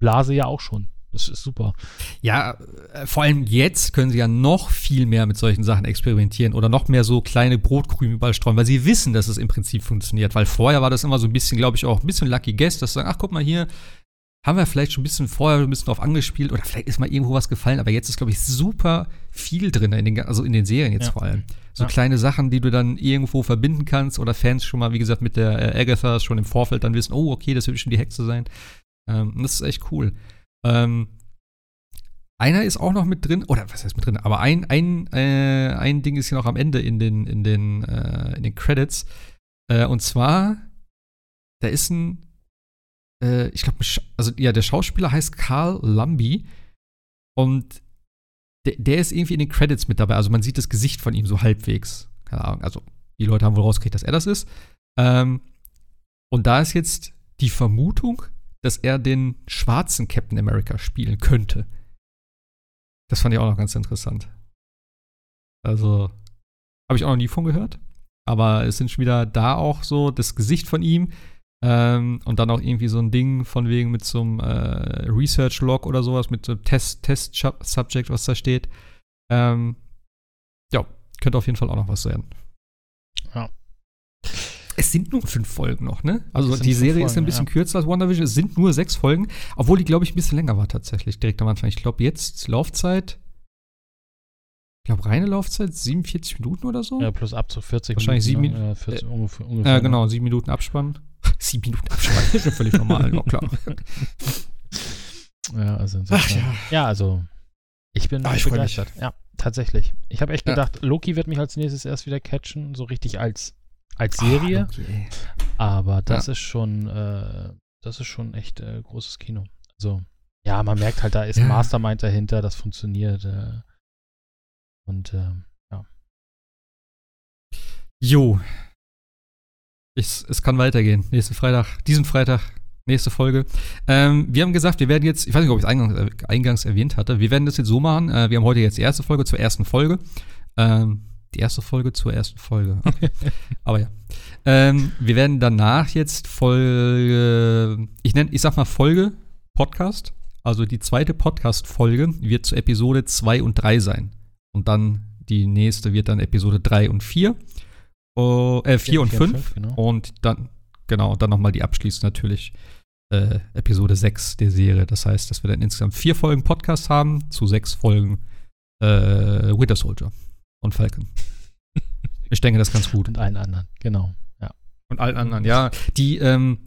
Blase ja auch schon. Das ist super. Ja, äh, vor allem jetzt können sie ja noch viel mehr mit solchen Sachen experimentieren oder noch mehr so kleine Brotkrümel überall streuen, weil sie wissen, dass es im Prinzip funktioniert. Weil vorher war das immer so ein bisschen, glaube ich, auch ein bisschen Lucky Guess, dass sie sagen, ach, guck mal hier, haben wir vielleicht schon ein bisschen vorher ein bisschen drauf angespielt oder vielleicht ist mal irgendwo was gefallen, aber jetzt ist, glaube ich, super viel drin, in den, also in den Serien jetzt Ja. vor allem. So Ja. kleine Sachen, die du dann irgendwo verbinden kannst oder Fans schon mal, wie gesagt, mit der äh, Agatha schon im Vorfeld dann wissen, oh, okay, das wird schon die Hexe sein. Ähm, und das ist echt cool. Ähm, einer ist auch noch mit drin, oder was heißt mit drin? Aber ein, ein, äh, ein Ding ist hier noch am Ende in den, in den, äh, in den Credits. Äh, und zwar, da ist ein, äh, ich glaube, also ja, der Schauspieler heißt Carl Lumby und der, der ist irgendwie in den Credits mit dabei. Also man sieht das Gesicht von ihm so halbwegs. Keine Ahnung. Also die Leute haben wohl rausgekriegt, dass er das ist. Ähm, und da ist jetzt die Vermutung, dass er den schwarzen Captain America spielen könnte. Das fand ich auch noch ganz interessant. Also, habe ich auch noch nie von gehört. Aber es sind schon wieder da auch so das Gesicht von ihm. Ähm, und dann auch irgendwie so ein Ding von wegen mit so einem äh, Research-Log oder sowas, mit so einem Test, Test-Subject, was da steht. Ähm, ja, könnte auf jeden Fall auch noch was sein. Ja. Es sind nur fünf Folgen noch, ne? Also die Serie ist Folgen, ein bisschen ja. kürzer als WandaVision. Es sind nur sechs Folgen, obwohl die, glaube ich, ein bisschen länger war tatsächlich, direkt am Anfang. Ich glaube, jetzt Laufzeit, ich glaube, reine Laufzeit 47 Minuten oder so. Ja, plus ab zu 40 Wahrscheinlich sieben Minuten. ne? Ja, 40, ungefähr, ungefähr. Ja, genau, sieben Minuten Abspann. Sieben Minuten Abspann, ist ja völlig normal, ja, klar. Ja, also Ach ja. ja, also ich bin Ah, ich begeistert. Ja, tatsächlich. Ich habe echt Ja. gedacht, Loki wird mich als nächstes erst wieder catchen, so richtig als als Serie. Ah, okay. Aber das ist schon, äh, das ist schon echt äh, großes Kino. Also, ja, man merkt halt, da ist Ja. ein Mastermind dahinter, das funktioniert. Äh, und ähm, Jo. Ich, es kann weitergehen. Nächsten Freitag, diesen Freitag, nächste Folge. Ähm, wir haben gesagt, wir werden jetzt, ich weiß nicht, ob ich es eingangs, äh, eingangs erwähnt hatte, wir werden das jetzt so machen. Äh, wir haben heute jetzt die erste Folge zur ersten Folge. Ähm, die erste Folge zur ersten Folge. Aber ja. Ähm, wir werden danach jetzt Folge, ich nenne, ich sag mal Folge Podcast. Also die zweite Podcast-Folge wird zu Episode 2 und 3 sein. Und dann die nächste wird dann Episode 3 und 4. Oh, äh, 4 und 5. genau. Und dann, genau, dann nochmal die abschließend natürlich äh, Episode 6 der Serie. Das heißt, dass wir dann insgesamt vier Folgen Podcast haben zu sechs Folgen äh, Winter Soldier und Falcon. ich denke, das ist ganz gut. Und allen anderen, genau. Ja. Und allen anderen, ja. Die, ähm,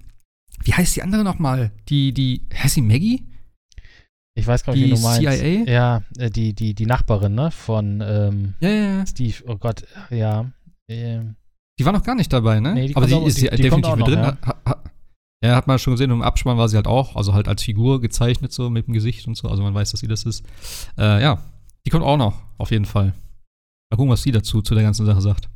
wie heißt die andere nochmal? Die, die, heißt sie Maggie? Ich weiß gar nicht, wie du meinst. CIA? Ja, äh, die, die, die Nachbarin, ne? Von ähm, Ja, ja, ja. Steve. Oh Gott, ja. Ähm, Die war noch gar nicht dabei, ne? Nee, die Aber die auch- ist die- ja definitiv mit noch, drin. Ha, ha, ja, hat man schon gesehen. Und im Abspann war sie halt auch, also halt als Figur gezeichnet, so mit dem Gesicht und so. Also man weiß, dass sie das ist. Äh, ja, die kommt auch noch, auf jeden Fall. Mal gucken, was sie dazu zu der ganzen Sache sagt.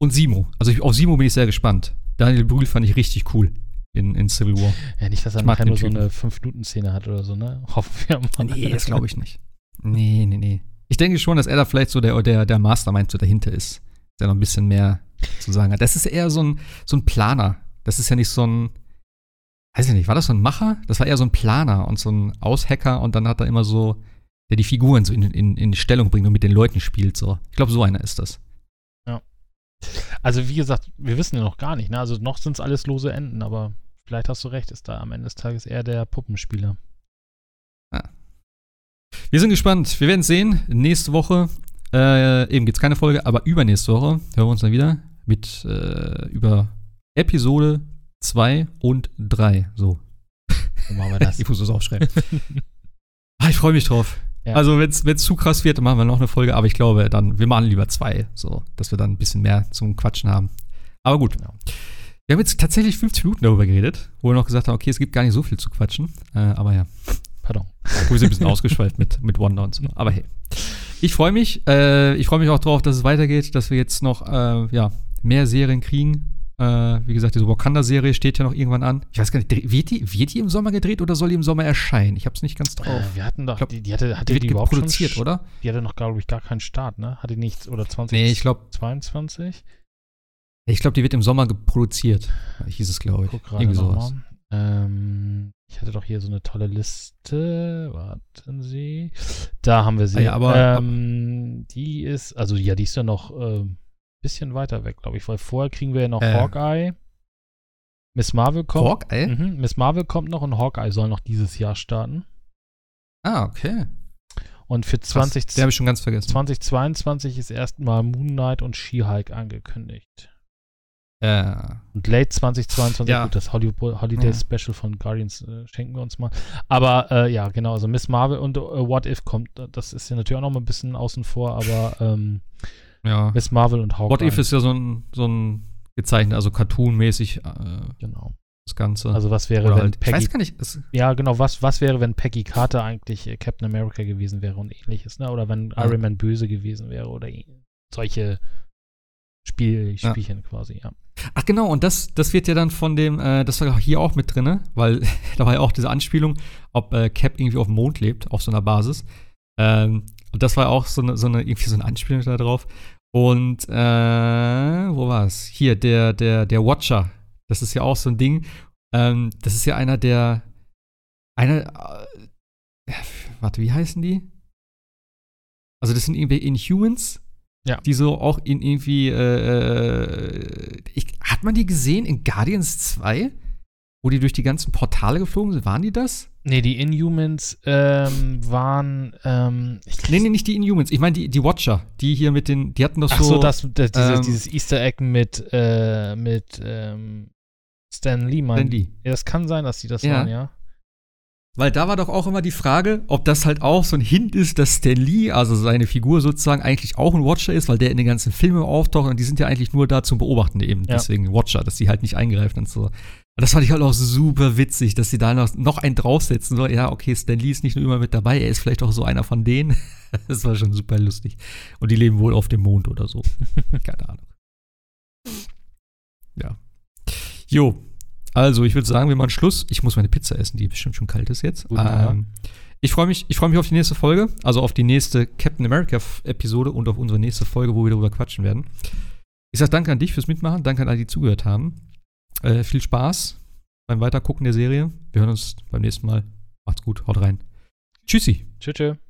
Und Simo. Also ich, auf Simo bin ich sehr gespannt. Daniel Brühl fand ich richtig cool in, in Civil War. ja, nicht, dass er nachher nur so Typen. eine 5-Minuten-Szene hat oder so, ne? Hoffen wir mal. Nee, das glaube ich nicht. Nee, nee, nee. Ich denke schon, dass er da vielleicht so der, der, der Mastermind so dahinter ist. Der noch ein bisschen mehr zu sagen hat. Das ist eher so ein, so ein Planer. Das ist ja nicht so ein, weiß ich nicht, war das so ein Macher? Das war eher so ein Planer und so ein Aushacker und dann hat er immer so, der die Figuren so in, in, in Stellung bringt und mit den Leuten spielt. So. Ich glaube, so einer ist das. Also, wie gesagt, wir wissen ja noch gar nicht, ne? Also, noch sind es alles lose Enden, aber vielleicht hast du recht, ist da am Ende des Tages eher der Puppenspieler. Wir sind gespannt. Wir werden sehen. Nächste Woche, äh, eben gibt es keine Folge, aber übernächste Woche hören wir uns dann wieder mit äh, über Episode 2 und 3. So. So machen wir das. Ich muss das aufschreiben. ah, ich freue mich drauf. Ja. Also, wenn es zu krass wird, dann machen wir noch eine Folge, aber ich glaube, dann, wir machen lieber zwei, so, dass wir dann ein bisschen mehr zum Quatschen haben. Aber gut. Genau. Wir haben jetzt tatsächlich 50 Minuten darüber geredet, wo wir noch gesagt haben, okay, es gibt gar nicht so viel zu quatschen. Äh, aber ja. Pardon. Wir sind ein bisschen ausgeschweift mit, mit Wonder und so. Aber hey. Ich freue mich. Äh, ich freue mich auch drauf, dass es weitergeht, dass wir jetzt noch äh, ja, mehr Serien kriegen. Äh, wie gesagt, diese Wakanda-Serie steht ja noch irgendwann an. Ich weiß gar nicht, wird die, wird die im Sommer gedreht oder soll die im Sommer erscheinen? Ich habe es nicht ganz drauf. Äh, wir hatten doch, glaub, die, die hatte, hatte die die überhaupt produziert, schon, oder? Die hatte noch, glaube ich, gar keinen Start, ne? Hatte nichts, oder 20, Nee, ich glaube, 22? ich glaub, die wird im Sommer produziert. Hieß es, glaube ich. Guck gerade Irgendwie sowas. Ähm, ich hatte doch hier so eine tolle Liste. Warten Sie. Da haben wir sie. Ah ja, aber- ähm, die ist, also ja, die ist ja noch ein bisschen weiter weg, glaube ich, weil vorher kriegen wir ja noch Äh. Hawkeye. Miss Marvel kommt. Hawkeye? Mhm, Miss Marvel kommt noch und Hawkeye soll noch dieses Jahr starten. Ah, okay. Und für Krass. 20, Den habe ich schon ganz vergessen. 2022 ist erstmal Moon Knight und She-Hulk angekündigt. Ja. Und late 2022, Ja. gut, das Hollywood, Holiday Ja. Special von Guardians äh, schenken wir uns mal. Aber äh, ja, genau, also Miss Marvel und äh, What If kommt, äh, das ist ja natürlich auch noch mal ein bisschen außen vor, aber ähm, ja. Miss Marvel und Hawkeye. What If ist ja so ein, so ein gezeichnet, also Cartoon-mäßig äh, Genau. das Ganze. Also was wäre, Oder wenn halt, ich Peggy, weiß gar nicht, ja genau, was, was wäre, wenn Peggy Carter eigentlich äh, Captain America gewesen wäre und ähnliches, ne? Oder wenn Ja. Iron Man böse gewesen wäre oder solche Spiel. Spielchen quasi, ja. Ach genau, und das, das wird ja dann von dem, äh, das war hier auch mit drin, weil da war ja auch diese Anspielung, ob äh, Cap irgendwie auf dem Mond lebt, auf so einer Basis. Ähm, und das war auch so eine, so eine, irgendwie so eine Anspielung da drauf. Und äh, wo war es? Hier, der, der, der Watcher. Das ist ja auch so ein Ding. Ähm, das ist ja einer der, einer, äh, warte, wie heißen die? Also das sind irgendwie Inhumans, Ja. die so auch in irgendwie, äh, äh, ich, hat man die gesehen in Guardians 2? Wo die durch die ganzen Portale geflogen sind? Waren die das? Nee, die Inhumans ähm, waren, ähm, ich Nee, nee, nicht die Inhumans. Ich meine die, die Watcher, die hier mit den, die hatten doch Ach so. so, das, das dieses, ähm, dieses Easter Egg mit, äh, mit ähm, Stan Lee, mein. Stan Lee. Ja, das kann sein, dass die das Ja. waren, ja. Weil da war doch auch immer die Frage, ob das halt auch so ein Hint ist, dass Stan Lee, also seine Figur sozusagen, eigentlich auch ein Watcher ist, weil der in den ganzen Filmen auftaucht und die sind ja eigentlich nur da zum Beobachten eben. Ja. Deswegen Watcher, dass die halt nicht eingreifen und so. Und das fand ich halt auch super witzig, dass sie da noch, noch einen draufsetzen. So, ja, okay, Stan Lee ist nicht nur immer mit dabei, er ist vielleicht auch so einer von denen. das war schon super lustig. Und die leben wohl auf dem Mond oder so. Keine Ahnung. Ja. Jo. Also, ich würde sagen, wir machen Schluss. Ich muss meine Pizza essen, die bestimmt schon kalt ist jetzt. Ähm, ich freue mich, ich freue mich auf die nächste Folge, also auf die nächste Captain America F- Episode und auf unsere nächste Folge, wo wir darüber quatschen werden. Ich sage danke an dich fürs Mitmachen, danke an alle, die zugehört haben. Äh, viel Spaß beim Weitergucken der Serie. Wir hören uns beim nächsten Mal. Macht's gut, haut rein. Tschüssi. Tschüss, tschüss.